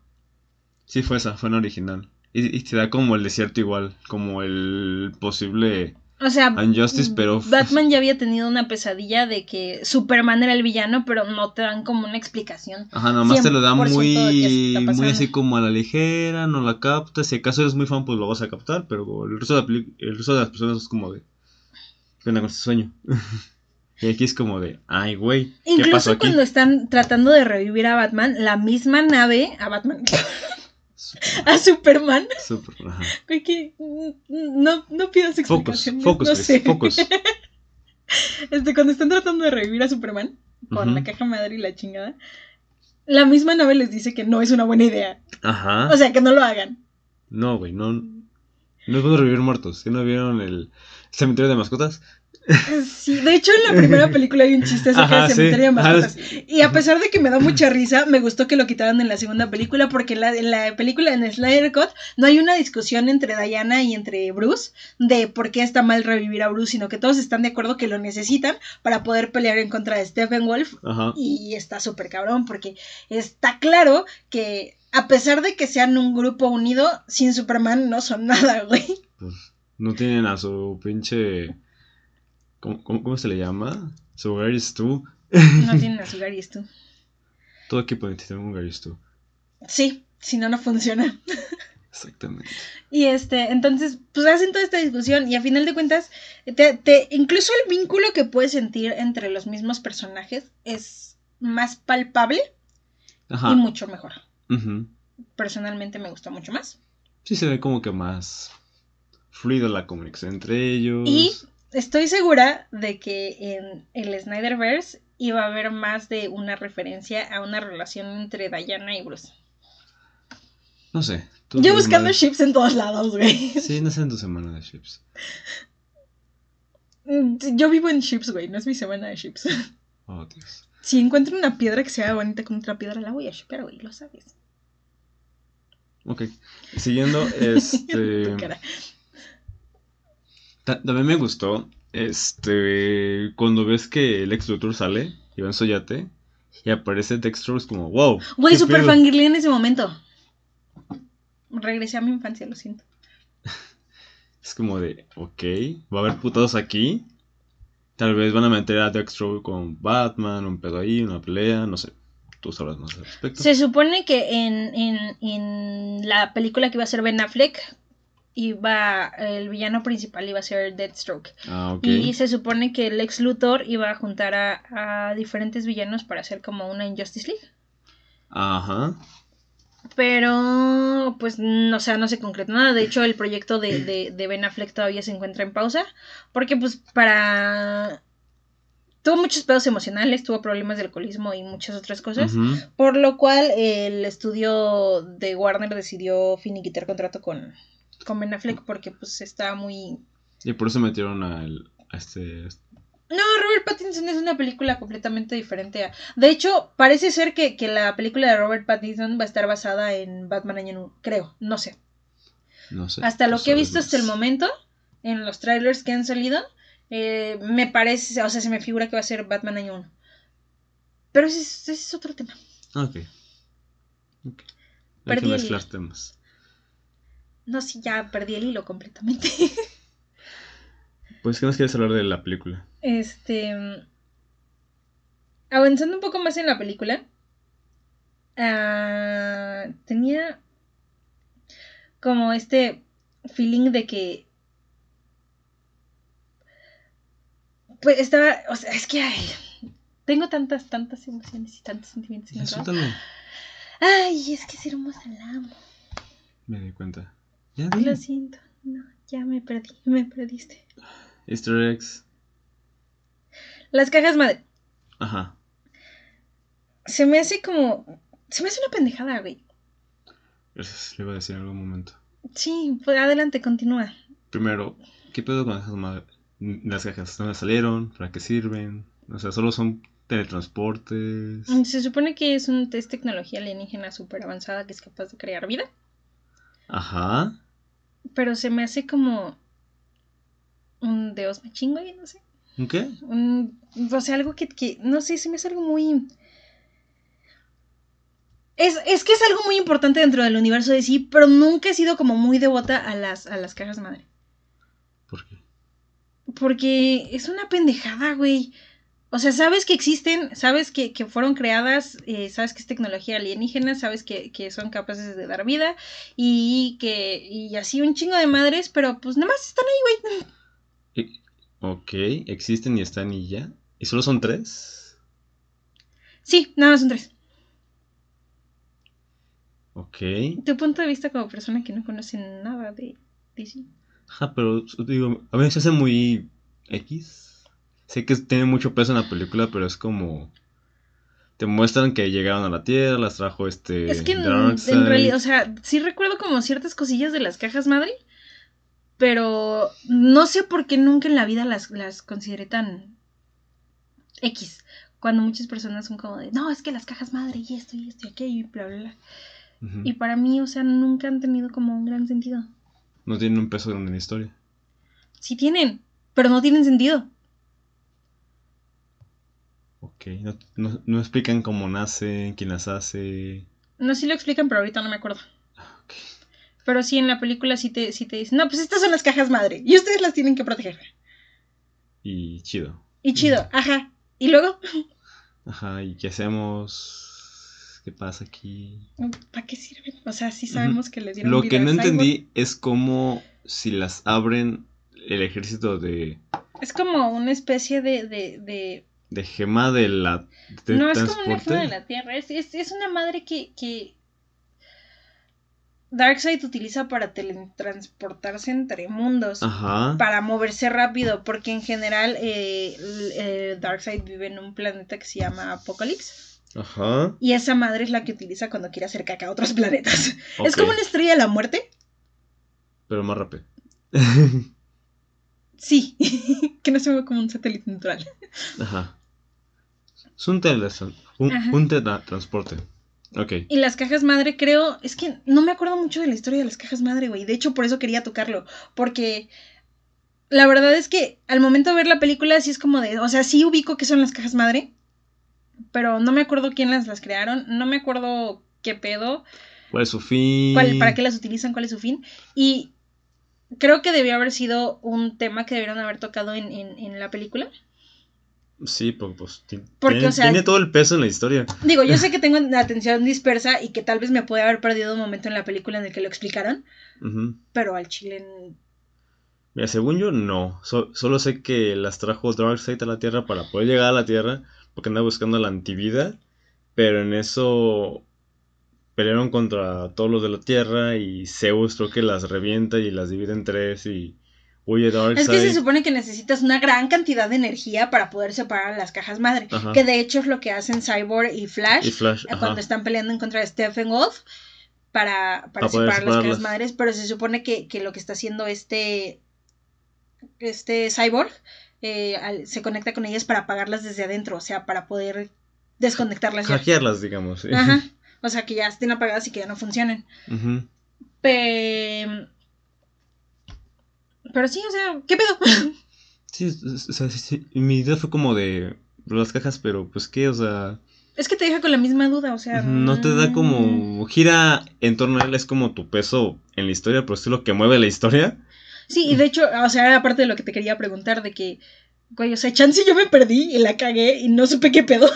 Sí fue esa, fue la original. Y, y te da como el desierto igual, como el posible O sea, Injustice, pero Batman ya había tenido una pesadilla de que Superman era el villano, pero no te dan como una explicación. Ajá, nada más te lo da 100% de muy, muy así como a la ligera, no la captas. Si acaso eres muy fan, pues lo vas a captar, pero el resto de, la peli- el resto de las personas es como de. ¿Qué onda con este sueño? [LAUGHS] y aquí es como de, ay, güey, ¿qué pasó Incluso aquí? cuando están tratando de revivir a Batman, la misma nave, a Batman, [LAUGHS] a Superman, ajá. güey, que no, no pidas explicaciones. focus, no sé. focus. [LAUGHS] Este, cuando están tratando de revivir a Superman, con la caja madre y la chingada, la misma nave les dice que no es una buena idea. Ajá. O sea, que no lo hagan. no, güey, no. No es bueno revivir muertos. ¿Sí no vieron el cementerio de mascotas? Sí, de hecho en la primera película hay un chiste acerca del sí. cementerio de Ajá, mascotas. Y a pesar de que me da mucha risa, me gustó que lo quitaran en la segunda película, porque en la, en la película en Snyder Cut no hay una discusión entre Diana y entre Bruce de por qué está mal revivir a Bruce, sino que todos están de acuerdo que lo necesitan para poder pelear en contra de Stephen Wolf. Ajá. Y está súper cabrón, porque está claro que a pesar de que sean un grupo unido, sin Superman no son [LAUGHS] nada, güey. Pues no tienen a su pinche. ¿Cómo, cómo, cómo se le llama? Su Gary Stu. No tienen a su Gary Stu. [LAUGHS] Todo equipo necesita un Gary Stu. Sí, si no, no funciona. Exactamente. Y este, entonces, pues hacen toda esta discusión y a final de cuentas, te, te- incluso el vínculo que puedes sentir entre los mismos personajes es más palpable Ajá. y mucho mejor. Personalmente me gusta mucho más. Sí se ve como que más fluido la comunicación entre ellos. Y estoy segura de que en el Snyderverse iba a haber más de una referencia a una relación entre Diana y Bruce. No sé. Yo buscando más. ships en todos lados, güey. Sí, no sé en tu semana de ships. Yo vivo en ships, güey, no es mi semana de ships. Oh, Dios. Si encuentro una piedra que sea bonita con otra piedra, la voy a shipear, güey, lo sabes. Ok. Siguiendo, [LAUGHS] este. También me gustó. Este. Cuando ves que el ex Luthor sale y va en su yate. Y aparece Dexter, es como, wow. Güey, ¿qué super pedo?". fangirlé en ese momento. Regresé a mi infancia, lo siento. [LAUGHS] Es como de, ok, va a haber putados aquí. Tal vez van a meter a Dexter con Batman, un pedo ahí, una pelea, no sé. Tú sabrás más al respecto. Se supone que en, en, en la película que iba a ser Ben Affleck, iba, el villano principal iba a ser Deathstroke. Ah. Y se supone que el ex Luthor iba a juntar a, a diferentes villanos para hacer como una Injustice League. Ajá. Pero, pues, no, o sea, no se concretó nada. De hecho, el proyecto de, de, de Ben Affleck todavía se encuentra en pausa. Porque, pues, para... Tuvo muchos pedos emocionales, tuvo problemas de alcoholismo y muchas otras cosas. Por lo cual, el estudio de Warner decidió finiquitar contrato con, con Ben Affleck porque, pues, está muy... Y por eso metieron al, a este... No, Robert Pattinson es una película completamente diferente. A... De hecho, parece ser que, que la película de Robert Pattinson va a estar basada en Batman Año Nuevo. Creo, no sé. No sé. Hasta lo que he visto hasta el momento, en los trailers que han salido, eh, me parece, o sea, se me figura que va a ser Batman Año 1. Pero ese es, ese es otro tema. Ok. Ok. Hay Perdí que el mezclar temas. No, sí, ya perdí el hilo completamente. Pues, ¿qué nos quieres hablar de la película? Este. Avanzando un poco más en la película. ah, tenía como este feeling de que. Pues estaba. O sea, es que. ay, tengo tantas, tantas emociones y tantos sentimientos. Ay, es que es hermosa, la amo. Me di cuenta. Ya Lo siento. No, ya me perdí, me perdiste. Easter eggs. Las cajas madre. Ajá. Se me hace como. Se me hace una pendejada, güey. Gracias, le iba a decir en algún momento. Sí, pues adelante, continúa. Primero, ¿qué pedo con esas madres? Las cajas, ¿dónde salieron? ¿Para qué sirven? O sea, solo son teletransportes. Se supone que es, un, es tecnología alienígena súper avanzada que es capaz de crear vida. Ajá. Pero se me hace como. Un deos machín, güey, no sé. ¿Un qué? Un, o sea, algo que, que. No sé, se me hace algo muy. Es, es que es algo muy importante dentro del universo de sí, pero nunca he sido como muy devota a las, a las cajas madre. ¿Por qué? Porque es una pendejada, güey. O sea, sabes que existen, sabes que, que fueron creadas, eh, sabes que es tecnología alienígena, sabes que, que son capaces de dar vida y que y así un chingo de madres, pero pues nada más están ahí, güey. Ok, existen y están y ya. ¿Y solo son tres? Sí, nada más son tres. Ok. Tu punto de vista como persona que no conoce nada de DC. Ajá, pero digo, a veces se hace muy X. Sé que tiene mucho peso en la película, pero es como. te muestran que llegaron a la Tierra, las trajo este... Es que en, realidad, o sea, sí recuerdo como ciertas cosillas de las cajas madre, pero no sé por qué nunca en la vida las, las consideré tan X. Cuando muchas personas son como de, no, es que las cajas madre y esto y esto y aquello y bla, bla, bla. Y para mí, o sea, nunca han tenido como un gran sentido. No tienen un peso grande en la historia. Sí tienen, pero no tienen sentido. Ok, no, no, no explican cómo nacen, quién las hace. No si lo explican, pero ahorita no me acuerdo. Ok. Pero sí, en la película sí te, sí te dicen, no, pues estas son las cajas madre y ustedes las tienen que proteger. Y chido. Y chido, ajá. Y luego, Ajá, ¿y qué hacemos? ¿Qué pasa aquí? ¿para qué sirven? O sea, sí sabemos que le dieron Lo vida que no entendí es cómo si las abren el ejército de, Es como una especie de... de, de- de gema de la de No es como una gema de la Tierra, es, es, es una madre que, que Darkseid utiliza para teletransportarse entre mundos. Ajá. Para moverse rápido, porque en general eh, eh, Darkseid vive en un planeta que se llama Apocalypse. Ajá. Y esa madre es la que utiliza cuando quiere hacer caca a otros planetas. [LAUGHS] Es Ok, como una estrella de la muerte. Pero más rápido. Sí, [LAUGHS] que no se mueve como un satélite natural. Ajá. Es un, teletran- un, un teletransporte. Ok. Y las cajas madre, creo, es que no me acuerdo mucho de la historia de las cajas madre, güey. De hecho, por eso quería tocarlo. Porque la verdad es que al momento de ver la película, sí es como de. O sea, sí ubico que son las cajas madre. Pero no me acuerdo quién las, las crearon. No me acuerdo qué pedo. ¿Cuál es su fin? cuál- para qué las utilizan, cuál es su fin. Y creo que debió haber sido un tema que debieron haber tocado en, en- en la película. Sí, porque pues ti- Porque, tiene, o sea- tiene todo el peso en la historia. Digo, yo [LAUGHS] sé que tengo la atención dispersa y que tal vez me puede haber perdido un momento en la película en el que lo explicaron. Pero al chile. Mira, según yo, no. So- solo sé que las trajo Darkseid a la Tierra para poder llegar a la Tierra, porque andaba buscando la antivida, pero en eso pelearon contra todos los de la Tierra y Zeus creo que las revienta y las divide en tres y huye Darkseid. Es que se supone que necesitas una gran cantidad de energía para poder separar las cajas madre. Ajá. Que de hecho es lo que hacen Cyborg y Flash, Y Flash, eh, cuando están peleando en contra de Stephen Wolf para, para Para poder separar las cajas madres. Pero se supone que, que lo que está haciendo este, este Cyborg eh, al- se conecta con ellas para apagarlas desde adentro. O sea, para poder desconectarlas. Hackearlas, digamos. Ajá. [LAUGHS] O sea, que ya estén apagadas y que ya no funcionen. Pero sí, o sea, ¿qué pedo? [LAUGHS] Sí, o sea, sí, sí, mi idea fue como de las cajas, pero pues qué, o sea, Es que te deja con la misma duda, o sea. no te da mm, como gira en torno a él, es como tu peso en la historia, pero es lo que mueve la historia. Sí, y de hecho, o sea, era parte de lo que te quería preguntar, de que, güey, o sea, chance yo me perdí y la cagué y no supe qué pedo.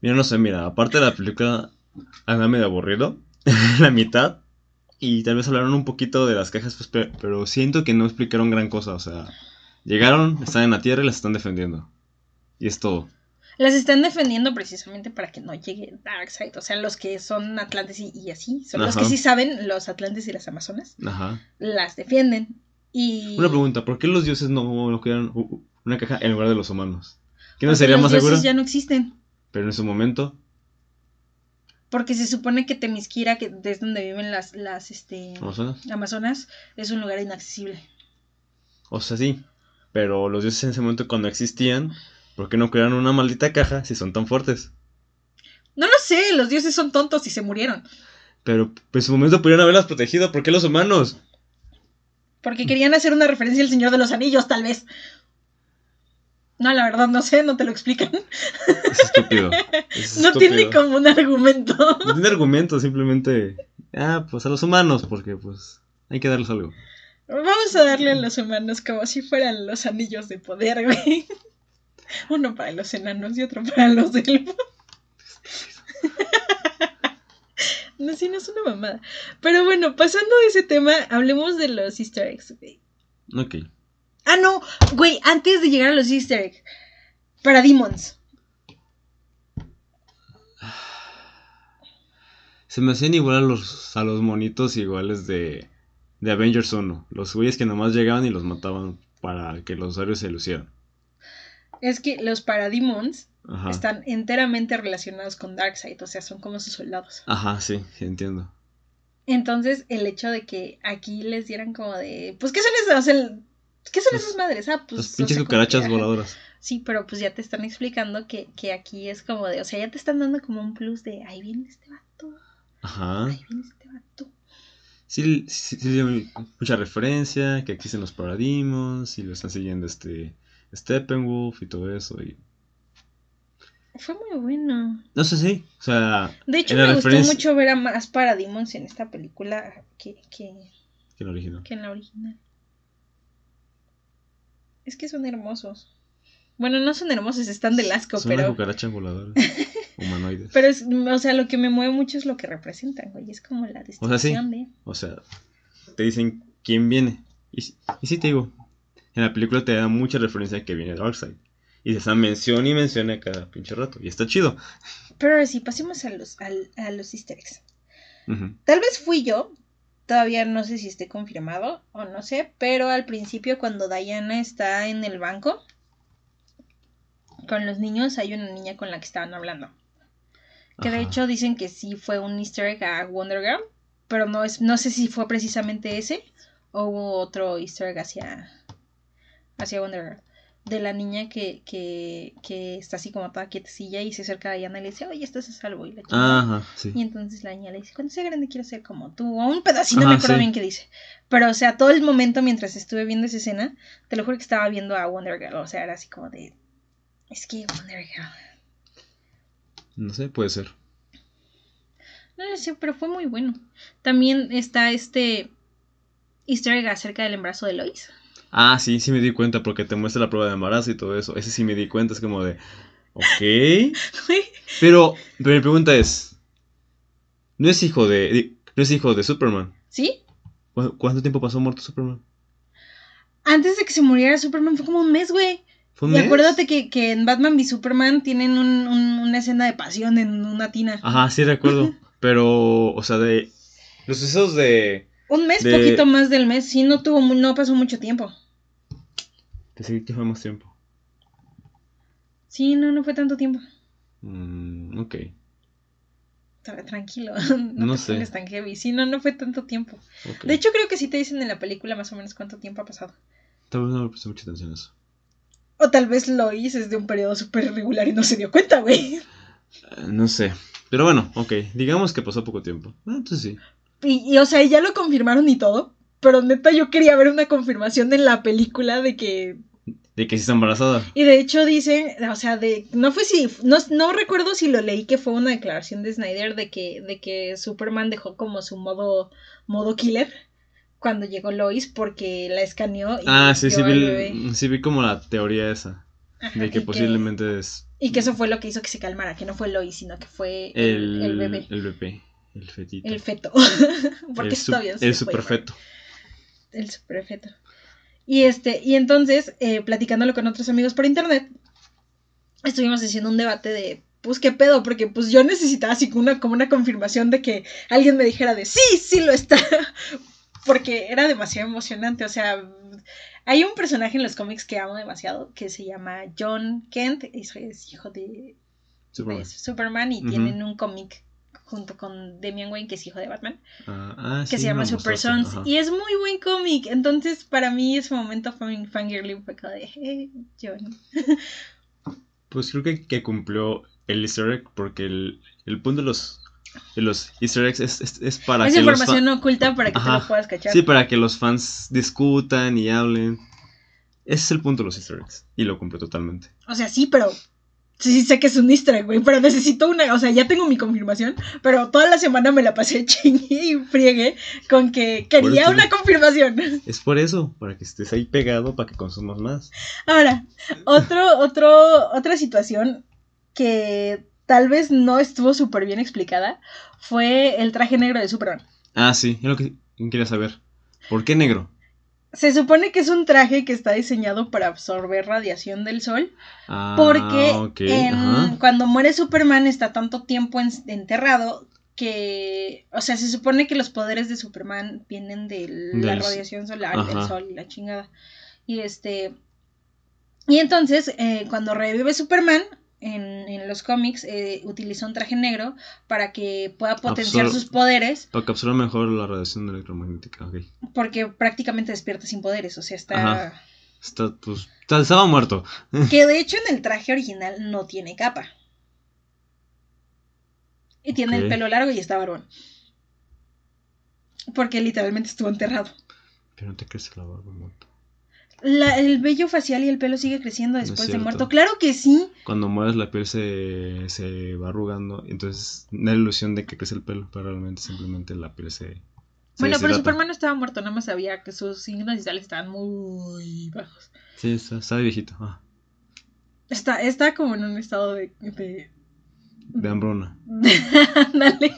Mira, no sé, mira, aparte de la película, anda medio aburrido, [LAUGHS] la mitad, y tal vez hablaron un poquito de las cajas, pues, pe- pero siento que no explicaron gran cosa, o sea, llegaron, están en la Tierra y las están defendiendo. Y es todo. Las están defendiendo precisamente para que no llegue Darkseid, o sea, los que son Atlantes y, y así, son los que sí saben, los Atlantes y las Amazonas, Ajá. las defienden. Y... Una pregunta, ¿por qué los dioses no, u- una caja en lugar de los humanos? ¿Qué no sería los más dioses seguro? ya no existen. Pero en su momento, Porque se supone que Temisquira, que es donde viven las, las este, ¿Amazonas? Amazonas, es un lugar inaccesible. O sea, sí. Pero los dioses en ese momento cuando existían, ¿por qué no crearon una maldita caja si son tan fuertes? No lo sé, los dioses son tontos y se murieron. Pero pues, en su momento pudieron haberlas protegido, ¿por qué los humanos? Porque querían hacer una referencia al Señor de los Anillos, tal vez. No, la verdad, no sé, no te lo explican. Es estúpido. Es [LAUGHS] No tiene como un argumento. No tiene argumento, simplemente. Ah, pues a los humanos, porque pues hay que darles algo. Vamos a darle a los humanos como si fueran los anillos de poder, güey. Uno para los enanos y otro para los elfos. No, sí, no es una mamada. Pero bueno, pasando de ese tema, hablemos de los easter eggs, güey. Ok. Ah, no, güey, antes de llegar a los easter eggs. Para Demons. [SIGHS] Se me hacían igual a los, a los monitos iguales de, de Avengers 1. Los güeyes que nomás llegaban y los mataban para que los usuarios se lucieran. es que los Parademons Ajá. están enteramente relacionados con Darkseid, o sea, son como sus soldados. Ajá, sí, sí, entiendo. Entonces, el hecho de que aquí les dieran como de, pues, ¿qué son sea, el- ¿Qué son esas madres? Ah, pues. Las o pinches sea, cucarachas que, voladoras. Sí, pero pues ya te están explicando que, que aquí es como de, o sea, ya te están dando como un plus de, ahí viene este vato, Ajá. ahí viene este vato. Sí, sí, sí, sí, mucha referencia, que existen los paradigmas, y lo están siguiendo este Steppenwolf y todo eso. Y... Fue muy bueno. No sé, sí. O sea, De hecho, me gustó mucho ver a más Parademons en esta película que, que, que el original. que en la original. Es que son hermosos. Bueno, no son hermosos, están del asco, Son pero. cucarachas voladoras. [LAUGHS] humanoides. Pero es, o sea, lo que me mueve mucho es lo que representan, güey. Es como la O sea, sí. de. O sea, te dicen quién viene. Y, sí- y sí te digo, en la película te da mucha referencia a que viene Darkseid. Y se está menciona y menciona cada pinche rato. Y está chido. Pero sí, pasemos a los, a los easter eggs. Tal vez fui yo, todavía no sé si esté confirmado o no sé, pero al principio cuando Diana está en el banco con los niños, hay una niña con la que estaban hablando. Que de hecho dicen que sí fue un easter egg a Wonder Girl, pero no, es, no sé si fue precisamente ese o hubo otro easter egg hacia, hacia Wonder Girl. De la niña que, que, que está así como toda quietecilla y se acerca a Diana y le dice, oye, estás a salvo. Y la chingada. Ajá, sí. Y entonces la niña le dice, cuando sea grande quiero ser como tú. O un pedacito, no me acuerdo sí. bien qué dice. Pero, o sea, todo el momento mientras estuve viendo esa escena, te lo juro que estaba viendo a Wonder Girl. O sea, era así como de... Es que Wonder Girl... No sé, puede ser. No lo sé, pero fue muy bueno. También está este easter egg acerca del embarazo de Lois. Ah, sí, sí me di cuenta porque te muestra la prueba de embarazo y todo eso. Ese sí me di cuenta, es como de... Ok. Pero, pero mi pregunta es... No es hijo de... No es hijo de Superman. ¿Sí? ¿Cu- ¿Cuánto tiempo pasó muerto Superman? Antes de que se muriera Superman fue como un mes, güey. ¿Fue un Y mes? acuérdate que, que en Batman v Superman tienen un- un- una escena de pasión en una tina. Ajá, sí recuerdo. [LAUGHS] Pero, o sea, de... Los sucesos de... Un mes, De- poquito más del mes. Sí, no tuvo, no pasó mucho tiempo. Pensé que fue más tiempo. Sí, no, no fue tanto tiempo. Mm, ok. Tra- Tranquilo, [LAUGHS] No no, te sé. tan heavy. Sí, no, no fue tanto tiempo. De hecho, creo que sí te dicen en la película más o menos cuánto tiempo ha pasado. Tal vez no le presté mucha atención a eso. O tal vez lo hice desde un periodo súper irregular y no se dio cuenta, güey. [LAUGHS] Eh, no sé. Pero bueno, ok. Digamos que pasó poco tiempo. Ah, entonces sí. Y, y, o sea, ya lo confirmaron y todo. Pero neta, yo quería ver una confirmación en la película de que. De que sí está embarazada. Y de hecho dicen, o sea, de. No fue si. No, no recuerdo si lo leí que fue una declaración de Snyder de que, de que Superman dejó como su modo. modo killer. Cuando llegó Lois porque la escaneó y Ah, sí, sí vi, sí vi como la teoría esa. Ajá, De que posiblemente es Y que eso fue lo que hizo que se calmara, que no fue Lois, sino que fue el, el, el bebé. El bebé. El fetito. El feto. [LAUGHS] Porque el, todavía se el superfeto. llamar. El superfeto. Y este, y entonces, eh, platicándolo con otros amigos por internet, estuvimos haciendo un debate de pues qué pedo, porque pues yo necesitaba así como una, como una confirmación de que alguien me dijera de sí, sí lo está. [LAUGHS] Porque era demasiado emocionante. O sea, hay un personaje en los cómics que amo demasiado que se llama John Kent, es, es hijo de Superman. y tienen un cómic junto con Damian Wayne, que es hijo de Batman, ah, que sí, se llama Super Sons. Y es muy buen cómic. Entonces, para mí, ese momento fue un fangirling. Fue como de, eh, John. [LAUGHS] Pues creo que, que cumplió el easter egg porque el, el punto de los, de los easter eggs es, es, es para Es que los información fan- oculta para que te lo puedas cachar. Sí, para que los fans discutan y hablen. Ese es el punto de los easter eggs. Y lo cumple totalmente. O sea, sí, pero. Sí, sé que es un easter güey, pero necesito una, o sea, ya tengo mi confirmación, pero toda la semana me la pasé [LAUGHS] chingue y friegue con que quería eso- una confirmación. Es por eso, para que estés ahí pegado, para que consumas más. Ahora, otro, otro, otra situación que tal vez no estuvo súper bien explicada fue el traje negro de Superman. Ah, sí, es lo que quería saber. ¿Por qué negro? Se supone que es un traje que está diseñado para absorber radiación del sol, Ah, porque en- ajá. cuando muere Superman está tanto tiempo en- enterrado que, o sea, se supone que los poderes de Superman vienen de la Del- radiación solar, del sol y la chingada. Y este, Y entonces, eh, cuando revive Superman, en, en los cómics, eh, utiliza un traje negro para que pueda potenciar Absor- sus poderes, Para capturar mejor la radiación electromagnética, ok. porque prácticamente despierta sin poderes, o sea, está... Ajá. Está, pues, está- estaba muerto. [LAUGHS] Que de hecho en el traje original no tiene capa. Y tiene el pelo largo y está barbón. Porque literalmente estuvo enterrado. Pero no te crees la barba muerto. La- el vello facial y el pelo sigue creciendo No después de muerto. Claro que sí. Cuando mueres la piel se, se va arrugando, entonces da la ilusión de que crece el pelo, pero realmente simplemente la piel se... se Bueno, pero. Superman no estaba muerto, nada más sabía que sus signos vitales estaban muy bajos. Sí, está, está viejito. Ah, Está, está como en un estado de. de- de hambruna. [LAUGHS] Ándale.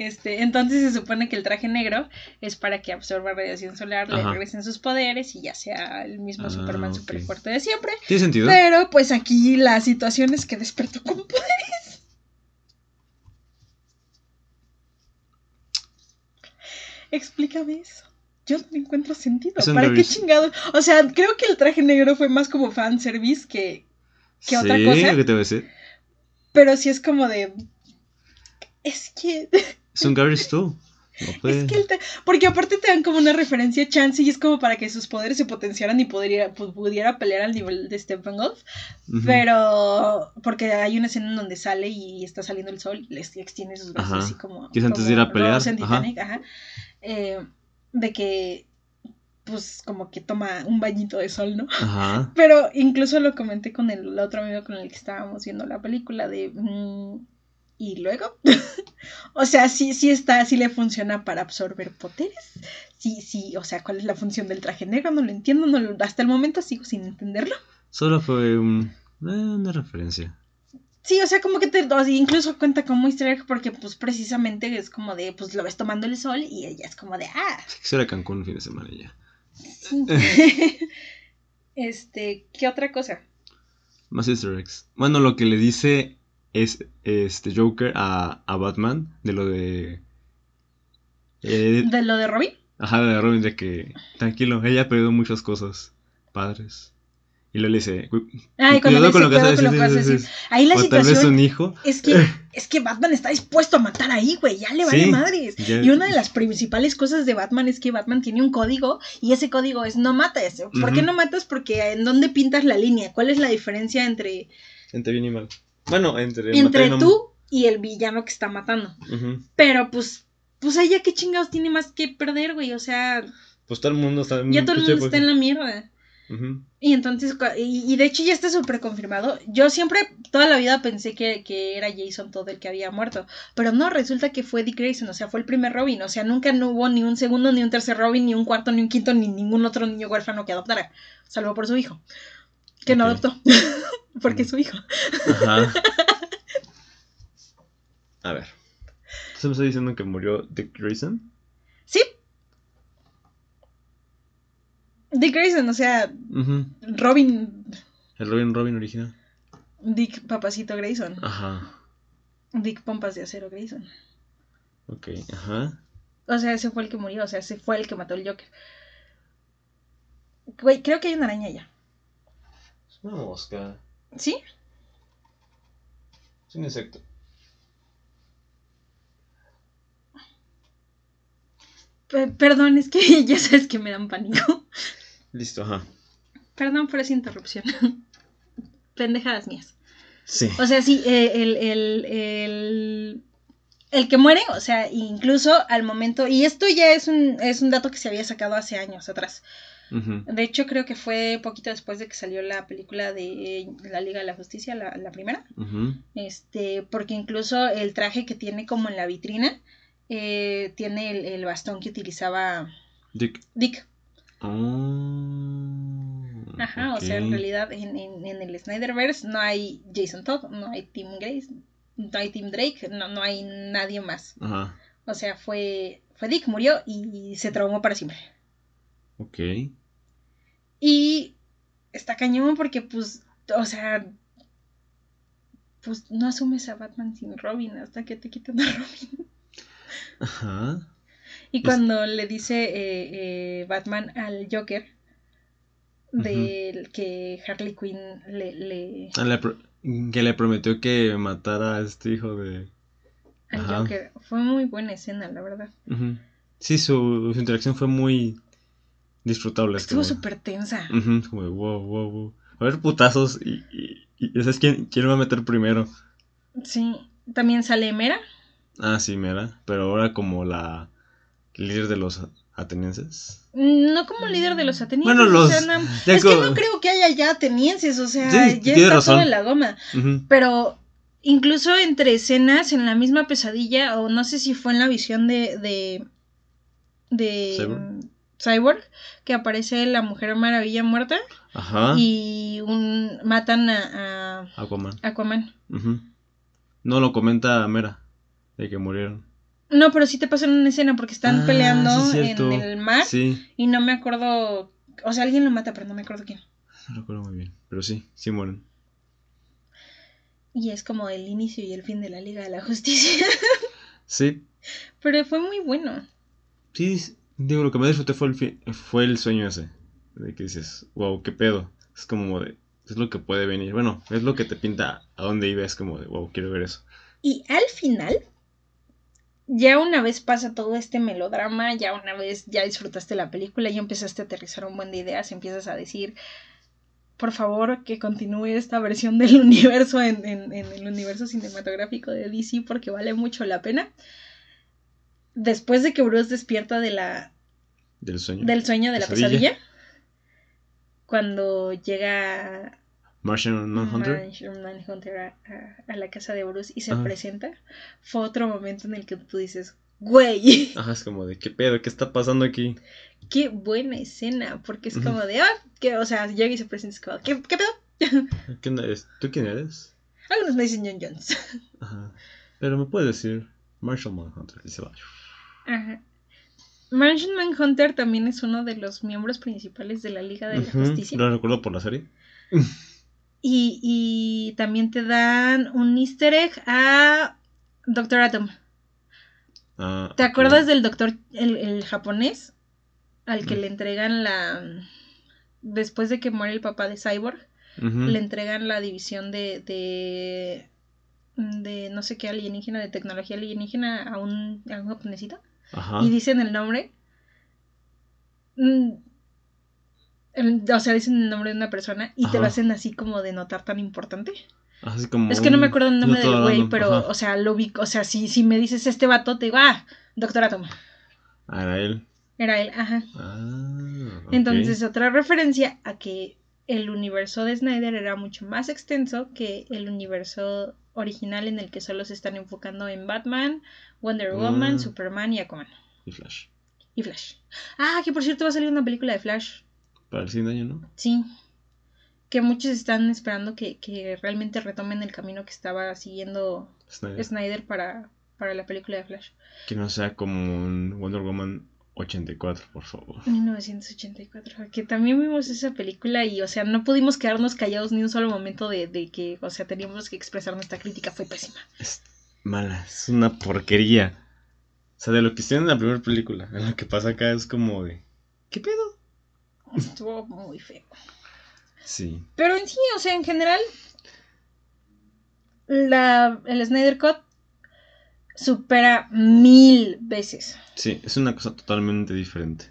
Este, entonces se supone que el traje negro es para que absorba radiación solar, le regresen sus poderes y ya sea el mismo Ah, Superman ok. super fuerte de siempre. ¿Tiene sentido? Pero pues aquí la situación es que despertó con poderes. [LAUGHS] Explícame eso. Yo no encuentro sentido. ¿Para qué chingados? O sea, creo que el traje negro fue más como fanservice que. ¿qué otra cosa? ¿qué te voy a decir? Pero sí es como de. Es que. Es un Gary Stu. No puede. Es que tra- Porque aparte te dan como una referencia a Chance y es como para que sus poderes se potenciaran y pudiera, pu- pudiera pelear al nivel de Steppenwolf. Ujú. Pero. Porque hay una escena en donde sale y está saliendo el sol y les extiende sus brazos Ajá. así como. Que es antes de ir a pelear, en ajá. Titanic, ajá. Eh, de que. Pues como que toma un bañito de sol, ¿no? Ajá. [LAUGHS] Pero incluso lo comenté con el otro amigo con el que estábamos viendo la película de... mm, ¿Y luego? [LAUGHS] o sea, sí, sí está, sí le funciona para absorber poderes. Sí, sí, o sea, ¿cuál es la función del traje negro? No lo entiendo, no lo- hasta el momento sigo sin entenderlo. Solo fue un- eh, una referencia. Sí, o sea, como que te, incluso cuenta como easter egg porque pues precisamente es como de, pues lo ves tomando el sol y ella es como de, ah, quisiera Cancún un fin de semana y ya. sí. [LAUGHS] [LAUGHS] este, ¿qué otra cosa? Más easter eggs. Bueno, lo que le dice es este Joker a, a Batman de lo de... eh, ¿De lo de Robin? ajá, de Robin, de que tranquilo, ella ha perdido muchas cosas, padres. Y luego le dice, "Cu- Ay, cuidado con lo que "Cuidado vas a con lo que vas a decir. decir". Ahí la O tal vez situación un hijo. Es que, [LAUGHS] es que Batman está dispuesto a matar ahí, güey. Ya le vale Sí, madres. ya- Y una de las principales cosas de Batman es que Batman tiene un código y ese código es no mates. ¿Por qué no matas? Porque en dónde pintas la línea. ¿Cuál es la diferencia entre, Entre bien y mal. Bueno, entre... entre tú y el villano que está matando? Pero pues, pues ella qué chingados tiene más que perder, güey. O sea, Pues todo el mundo está en ya todo el pinche mundo está en la mierda. Y entonces, y, y de hecho ya está súper confirmado. Yo siempre, toda la vida pensé que, que era Jason todo el que había muerto. Pero no, resulta que fue Dick Grayson, o sea, fue el primer Robin. O sea, nunca no hubo ni un segundo, ni un tercer Robin, ni un cuarto, ni un quinto, ni ningún otro niño huérfano que adoptara. Salvo por su hijo. Que no adoptó. [LAUGHS] Porque es su hijo. Ajá. [LAUGHS] A ver. ¿Entonces me está diciendo que murió Dick Grayson? Sí. Dick Grayson, o sea. Robin. El Robin Robin original. Dick Papacito Grayson. Ajá. Dick Pompas de Acero Grayson. Ok, ajá. O sea, ese fue el que murió, o sea, ese fue el que mató al Joker. Güey, creo que hay una araña ya. Una mosca. ¿Sí? Es un insecto. Pe- perdón, es que [LAUGHS] ya sabes que me dan pánico. Listo, ajá. Perdón por esa interrupción. [LAUGHS] Pendejadas mías. Sí. O sea, sí, eh, el, el, el, el que muere, o sea, incluso al momento, y esto ya es un, es un dato que se había sacado hace años atrás. De hecho, creo que fue poquito después de que salió la película de la Liga de la Justicia, la, la primera. Este, porque incluso el traje que tiene como en la vitrina eh, tiene el, el bastón que utilizaba Dick. Dick. Oh, Ajá, o sea, en realidad en, en, en el Snyderverse no hay Jason Todd, no hay Tim Grace, no hay Tim Drake, no, no hay nadie más. Ajá. O sea, fue, fue Dick, murió y se traumó para siempre. Ok. Y está cañón porque, pues, o sea, pues no asumes a Batman sin Robin hasta que te quitan a Robin. Ajá. Y Es- cuando le dice eh, eh, Batman al Joker, del que Harley Quinn le, le Ah, le que le prometió que matara a este hijo de... al. Joker. Fue muy buena escena, la verdad. Sí, su, su interacción fue muy disfrutable. es Estuvo súper tensa. Ujú, como de wow, wow, wow. A ver, putazos y, y, y ¿sabes quién, quién va a meter primero? Sí. También sale Mera. Ah, sí, Mera, pero ahora como la líder de los atenienses. No como líder de los atenienses. Bueno, o los- sea, ya [LAUGHS] es que no creo que haya ya atenienses, o sea, Sí, ya está razón. todo en la goma. Pero incluso entre escenas, en la misma pesadilla, o no sé si fue en la visión de. de. Cyborg, que aparece la Mujer Maravilla muerta Ajá. y un matan a, a Aquaman. Aquaman. No lo comenta Mera, de que murieron. No, pero sí te pasan una escena porque están Ah, peleando sí, en el mar Sí, y no me acuerdo. O sea, alguien lo mata, pero no me acuerdo quién. no recuerdo muy bien, pero sí, sí mueren. Y es como el inicio y el fin de la Liga de la Justicia. [LAUGHS] Sí, pero fue muy bueno. sí, digo, lo que me disfruté fue el, fue el sueño ese, de que dices, wow, qué pedo. Es como de, es lo que puede venir. Bueno, es lo que te pinta a dónde iba, es como de, wow, quiero ver eso. Y al final, ya una vez pasa todo este melodrama, ya una vez ya disfrutaste la película, ya empezaste a aterrizar un buen de ideas, empiezas a decir, por favor, que continúe esta versión del [LAUGHS] universo en, en- en el universo cinematográfico de DC porque vale mucho la pena. Después de que Bruce despierta de la, Del sueño. del sueño de la Pesadilla. cuando llega Martian Manhunter. Martian Manhunter a, a- a la casa de Bruce y se Ajá. presenta, fue otro momento en el que tú dices, güey, [LAUGHS] Ajá, es como de, qué pedo, qué está pasando aquí. qué buena escena, porque es como de, ah, que, o sea, llega y se presenta, es como, ¿qué, qué pedo? ¿Quién eres? ¿Tú quién eres? Algunos me dicen John Jones. [LAUGHS] Ajá. Pero me puedes decir Marshall Manhunter. Y se va. Ajá. Martian Manhunter también es uno de los miembros principales de la Liga de la Justicia. Lo recuerdo por la serie. Y, y también te dan un easter egg a Doctor Atom. Ah, ¿Te acuerdas del doctor, el, el japonés, al que Mm. le entregan la... Después de que muere el papá de Cyborg, le entregan la división de, de... de no sé qué alienígena, de tecnología alienígena a un, a un japonesito. Ajá. Y dicen el nombre. Mm, el- o sea, dicen el nombre de una persona y te lo hacen así como de notar tan importante. Así como Es que no me acuerdo el nombre del güey, pero, ajá. o sea, lo vi, o sea, si, si me dices este vato, te digo, ah, Doctor Atom. Ah, era él. Era él, ajá. Ah. Entonces, otra referencia a que el universo de Snyder era mucho más extenso que el universo original en el que solo se están enfocando en Batman, Wonder Woman, Mm. Superman y Aquaman. Y Flash. Y Flash. Ah, que por cierto va a salir una película de Flash. Para el siguiente año, ¿no? Sí. Que muchos están esperando que, que realmente retomen el camino que estaba siguiendo Snyder. Snyder para, para la película de Flash. Que no sea como un Wonder Woman 84, por favor. 1984. Que también vimos esa película y, o sea, no pudimos quedarnos callados ni un solo momento de, de que, o sea, teníamos que expresar nuestra crítica. Fue pésima. Es mala, es una porquería. O sea, de lo que hicieron en la primera película, en [LAUGHS] lo que pasa acá es como de. ¿Qué pedo? Estuvo muy feo. Sí. Pero en sí, o sea, en general, la, el Snyder Cut supera mil veces. Sí, es una cosa totalmente diferente.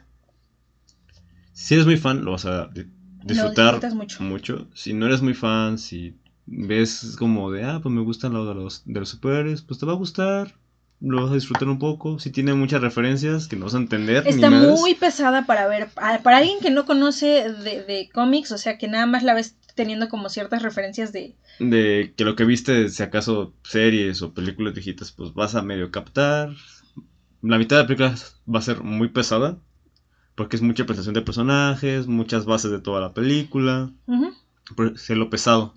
Si eres muy fan, lo vas a di- disfrutar disfrutas mucho. mucho. Si no eres muy fan, si ves como de, ah, pues me gustan los de los, de los superhéroes, pues te va a gustar. Lo vas a disfrutar un poco. Si tiene muchas referencias que no vas a entender. Está muy pesada para ver. Para para alguien que no conoce de, de cómics, o sea, que nada más la ves teniendo como ciertas referencias de... de que lo que viste, si acaso series o películas viejitas, pues vas a medio captar. La mitad de la película va a ser muy pesada, porque es mucha presentación de personajes, muchas bases de toda la película, por ser lo pesado.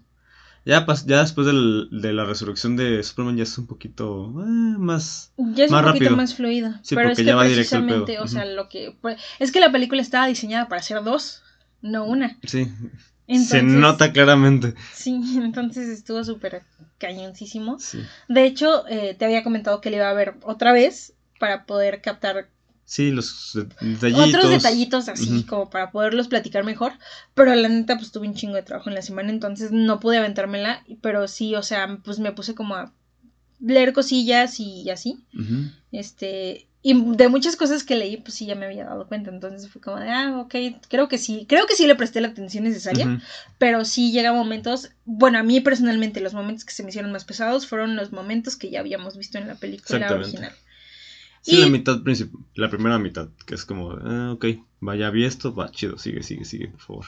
Ya, ya después del- de la resurrección de Superman ya es un poquito eh, más... Ya es Más un poquito rápido. más fluido. Sí, pero es porque que ya va directo pedo. o sea, lo que... pues, es que la película estaba diseñada para hacer dos, no una. Sí, Entonces, se nota claramente. Sí, [LAUGHS] entonces estuvo súper cañoncísimo. Sí. De hecho, eh, te había comentado que le iba a ver otra vez para poder captar Sí, los detallitos. Otros detallitos así, como para poderlos platicar mejor. Pero la neta, pues tuve un chingo de trabajo en la semana, entonces no pude aventármela. Pero sí, o sea, pues me puse como a leer cosillas y así. Este. Y de muchas cosas que leí, pues sí, ya me había dado cuenta. Entonces fue como de, ah, ok, creo que sí. Creo que sí le presté la atención necesaria. Ujú. Pero sí llega momentos. Bueno, a mí personalmente, los momentos que se me hicieron más pesados fueron los momentos que ya habíamos visto en la película original. Sí, Y- la mitad la primera mitad, que es como, ah, ok, vaya, vi esto, va, chido, sigue, sigue, sigue, por favor.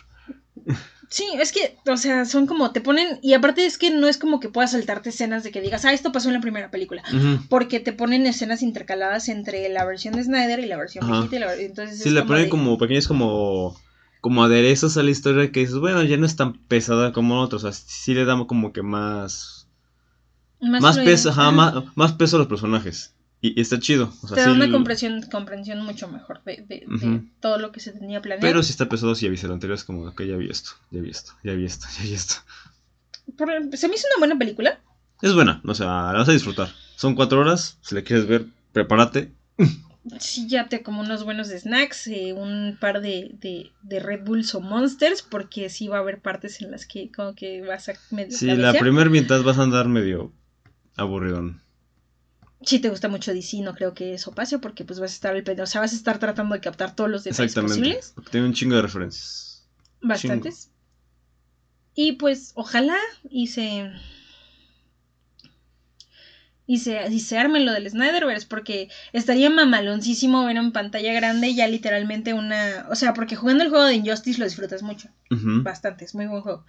Sí, es que, o sea, son como te ponen. Y aparte es que no es como que puedas saltarte escenas de que digas, ah, esto pasó en la primera película. Porque te ponen escenas intercaladas entre la versión de Snyder y la versión viejita. Y la, entonces Sí, como ponen de- como pequeños como, como aderezos a la historia que dices, bueno, ya no es tan pesada como otros, o sea, sí le damos como que más, más, peso, Ajá. más, más peso a los personajes. Y, y está chido, o sea, Te da sí una comprensión, comprensión mucho mejor de, de- de todo lo que se tenía planeado. Pero si está pesado, si el anterior, es como, ok, ya vi esto, ya vi esto, ya vi esto, [LAUGHS] ya vi esto. Se me hizo una buena película. Es buena, o sea, la vas a disfrutar. Son cuatro horas, si la quieres ver, prepárate. Sí, ya te como unos buenos snacks, eh, un par de, de, de Red Bulls o Monsters, porque sí va a haber partes en las que como que vas a medio Sí, la primera mitad vas a andar medio aburridón. Si te gusta mucho DC, no creo que eso pase, porque pues vas a estar pendiente, o sea, vas a estar tratando de captar todos los detalles Exactamente. posibles, Porque tiene un chingo de referencias. bastantes. Y pues ojalá y se y se, y se arme lo del Snyderverse, porque estaría mamaloncísimo ver en pantalla grande ya literalmente una, o sea, porque jugando el juego de Injustice lo disfrutas mucho. Bastante, es muy buen juego.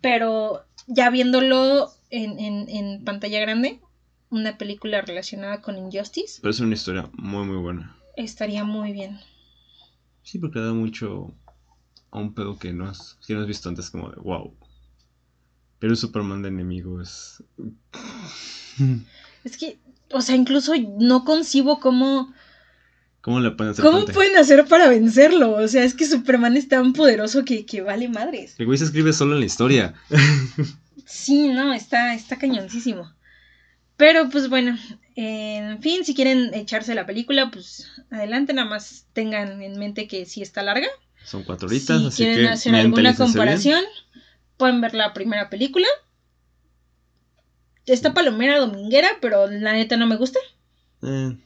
Pero ya viéndolo en, en, en pantalla grande, una película relacionada con Injustice, Pero es una historia muy, muy buena. estaría muy bien. Sí, porque da mucho a un pedo que no has, que no has visto antes, como de wow. Pero un Superman de enemigo es. [LAUGHS] Es que, o sea, incluso no concibo cómo, ¿Cómo le pueden hacer cómo frente? pueden hacer para vencerlo. O sea, es que Superman es tan poderoso que, que vale madres. El güey se escribe solo en la historia. Sí, no, está, está cañoncísimo. Pero pues bueno, en fin, si quieren echarse la película, pues adelante, nada más tengan en mente que sí está larga. Son cuatro horitas, si así quieren que. hacer alguna bien. comparación, pueden ver la primera película. Está palomera dominguera, pero la neta no me gusta. Eh,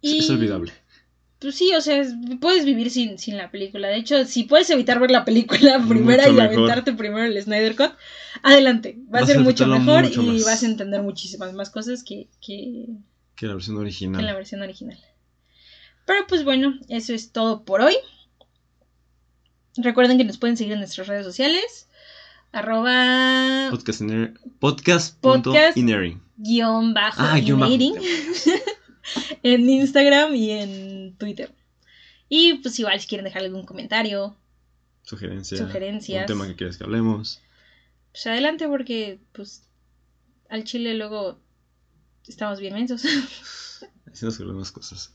Y, Es olvidable. Pues sí, o sea, es- puedes vivir sin, sin la película. De hecho, si puedes evitar ver la película [LAUGHS] primera Mucho y mejor. aventarte primero el Snyder Cut, adelante. Va a ser mucho mejor mucho y vas a entender muchísimas más cosas que, que, Que la versión que en la original. versión original. Pero pues bueno, eso es todo por hoy. Recuerden que nos pueden seguir en nuestras redes sociales. Arroba Podcast. Podcast. Podcast. guion bajo Ah, guion bajo. [LAUGHS] [LAUGHS] En Instagram y en Twitter. Y pues igual si quieren dejar algún comentario, Sugerencia. Sugerencias. Un tema que quieres que hablemos. pues adelante porque pues al chile luego estamos bien mensos. [LAUGHS] Así nos hablamos cosas.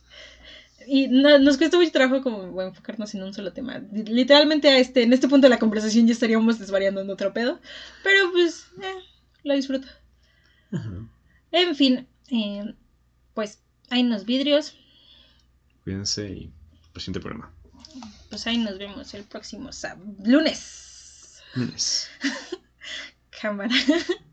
y no- nos cuesta mucho trabajo como enfocarnos en un solo tema. Literalmente a este, en este punto de la conversación ya estaríamos desvariando en otro pedo. Pero pues eh, lo disfruto. Ajá. En fin, eh, pues hay unos vidrios. Cuídense y siguiente programa. Pues ahí nos vemos el próximo. Lunes. Lunes. [LAUGHS] Cámara. [LAUGHS]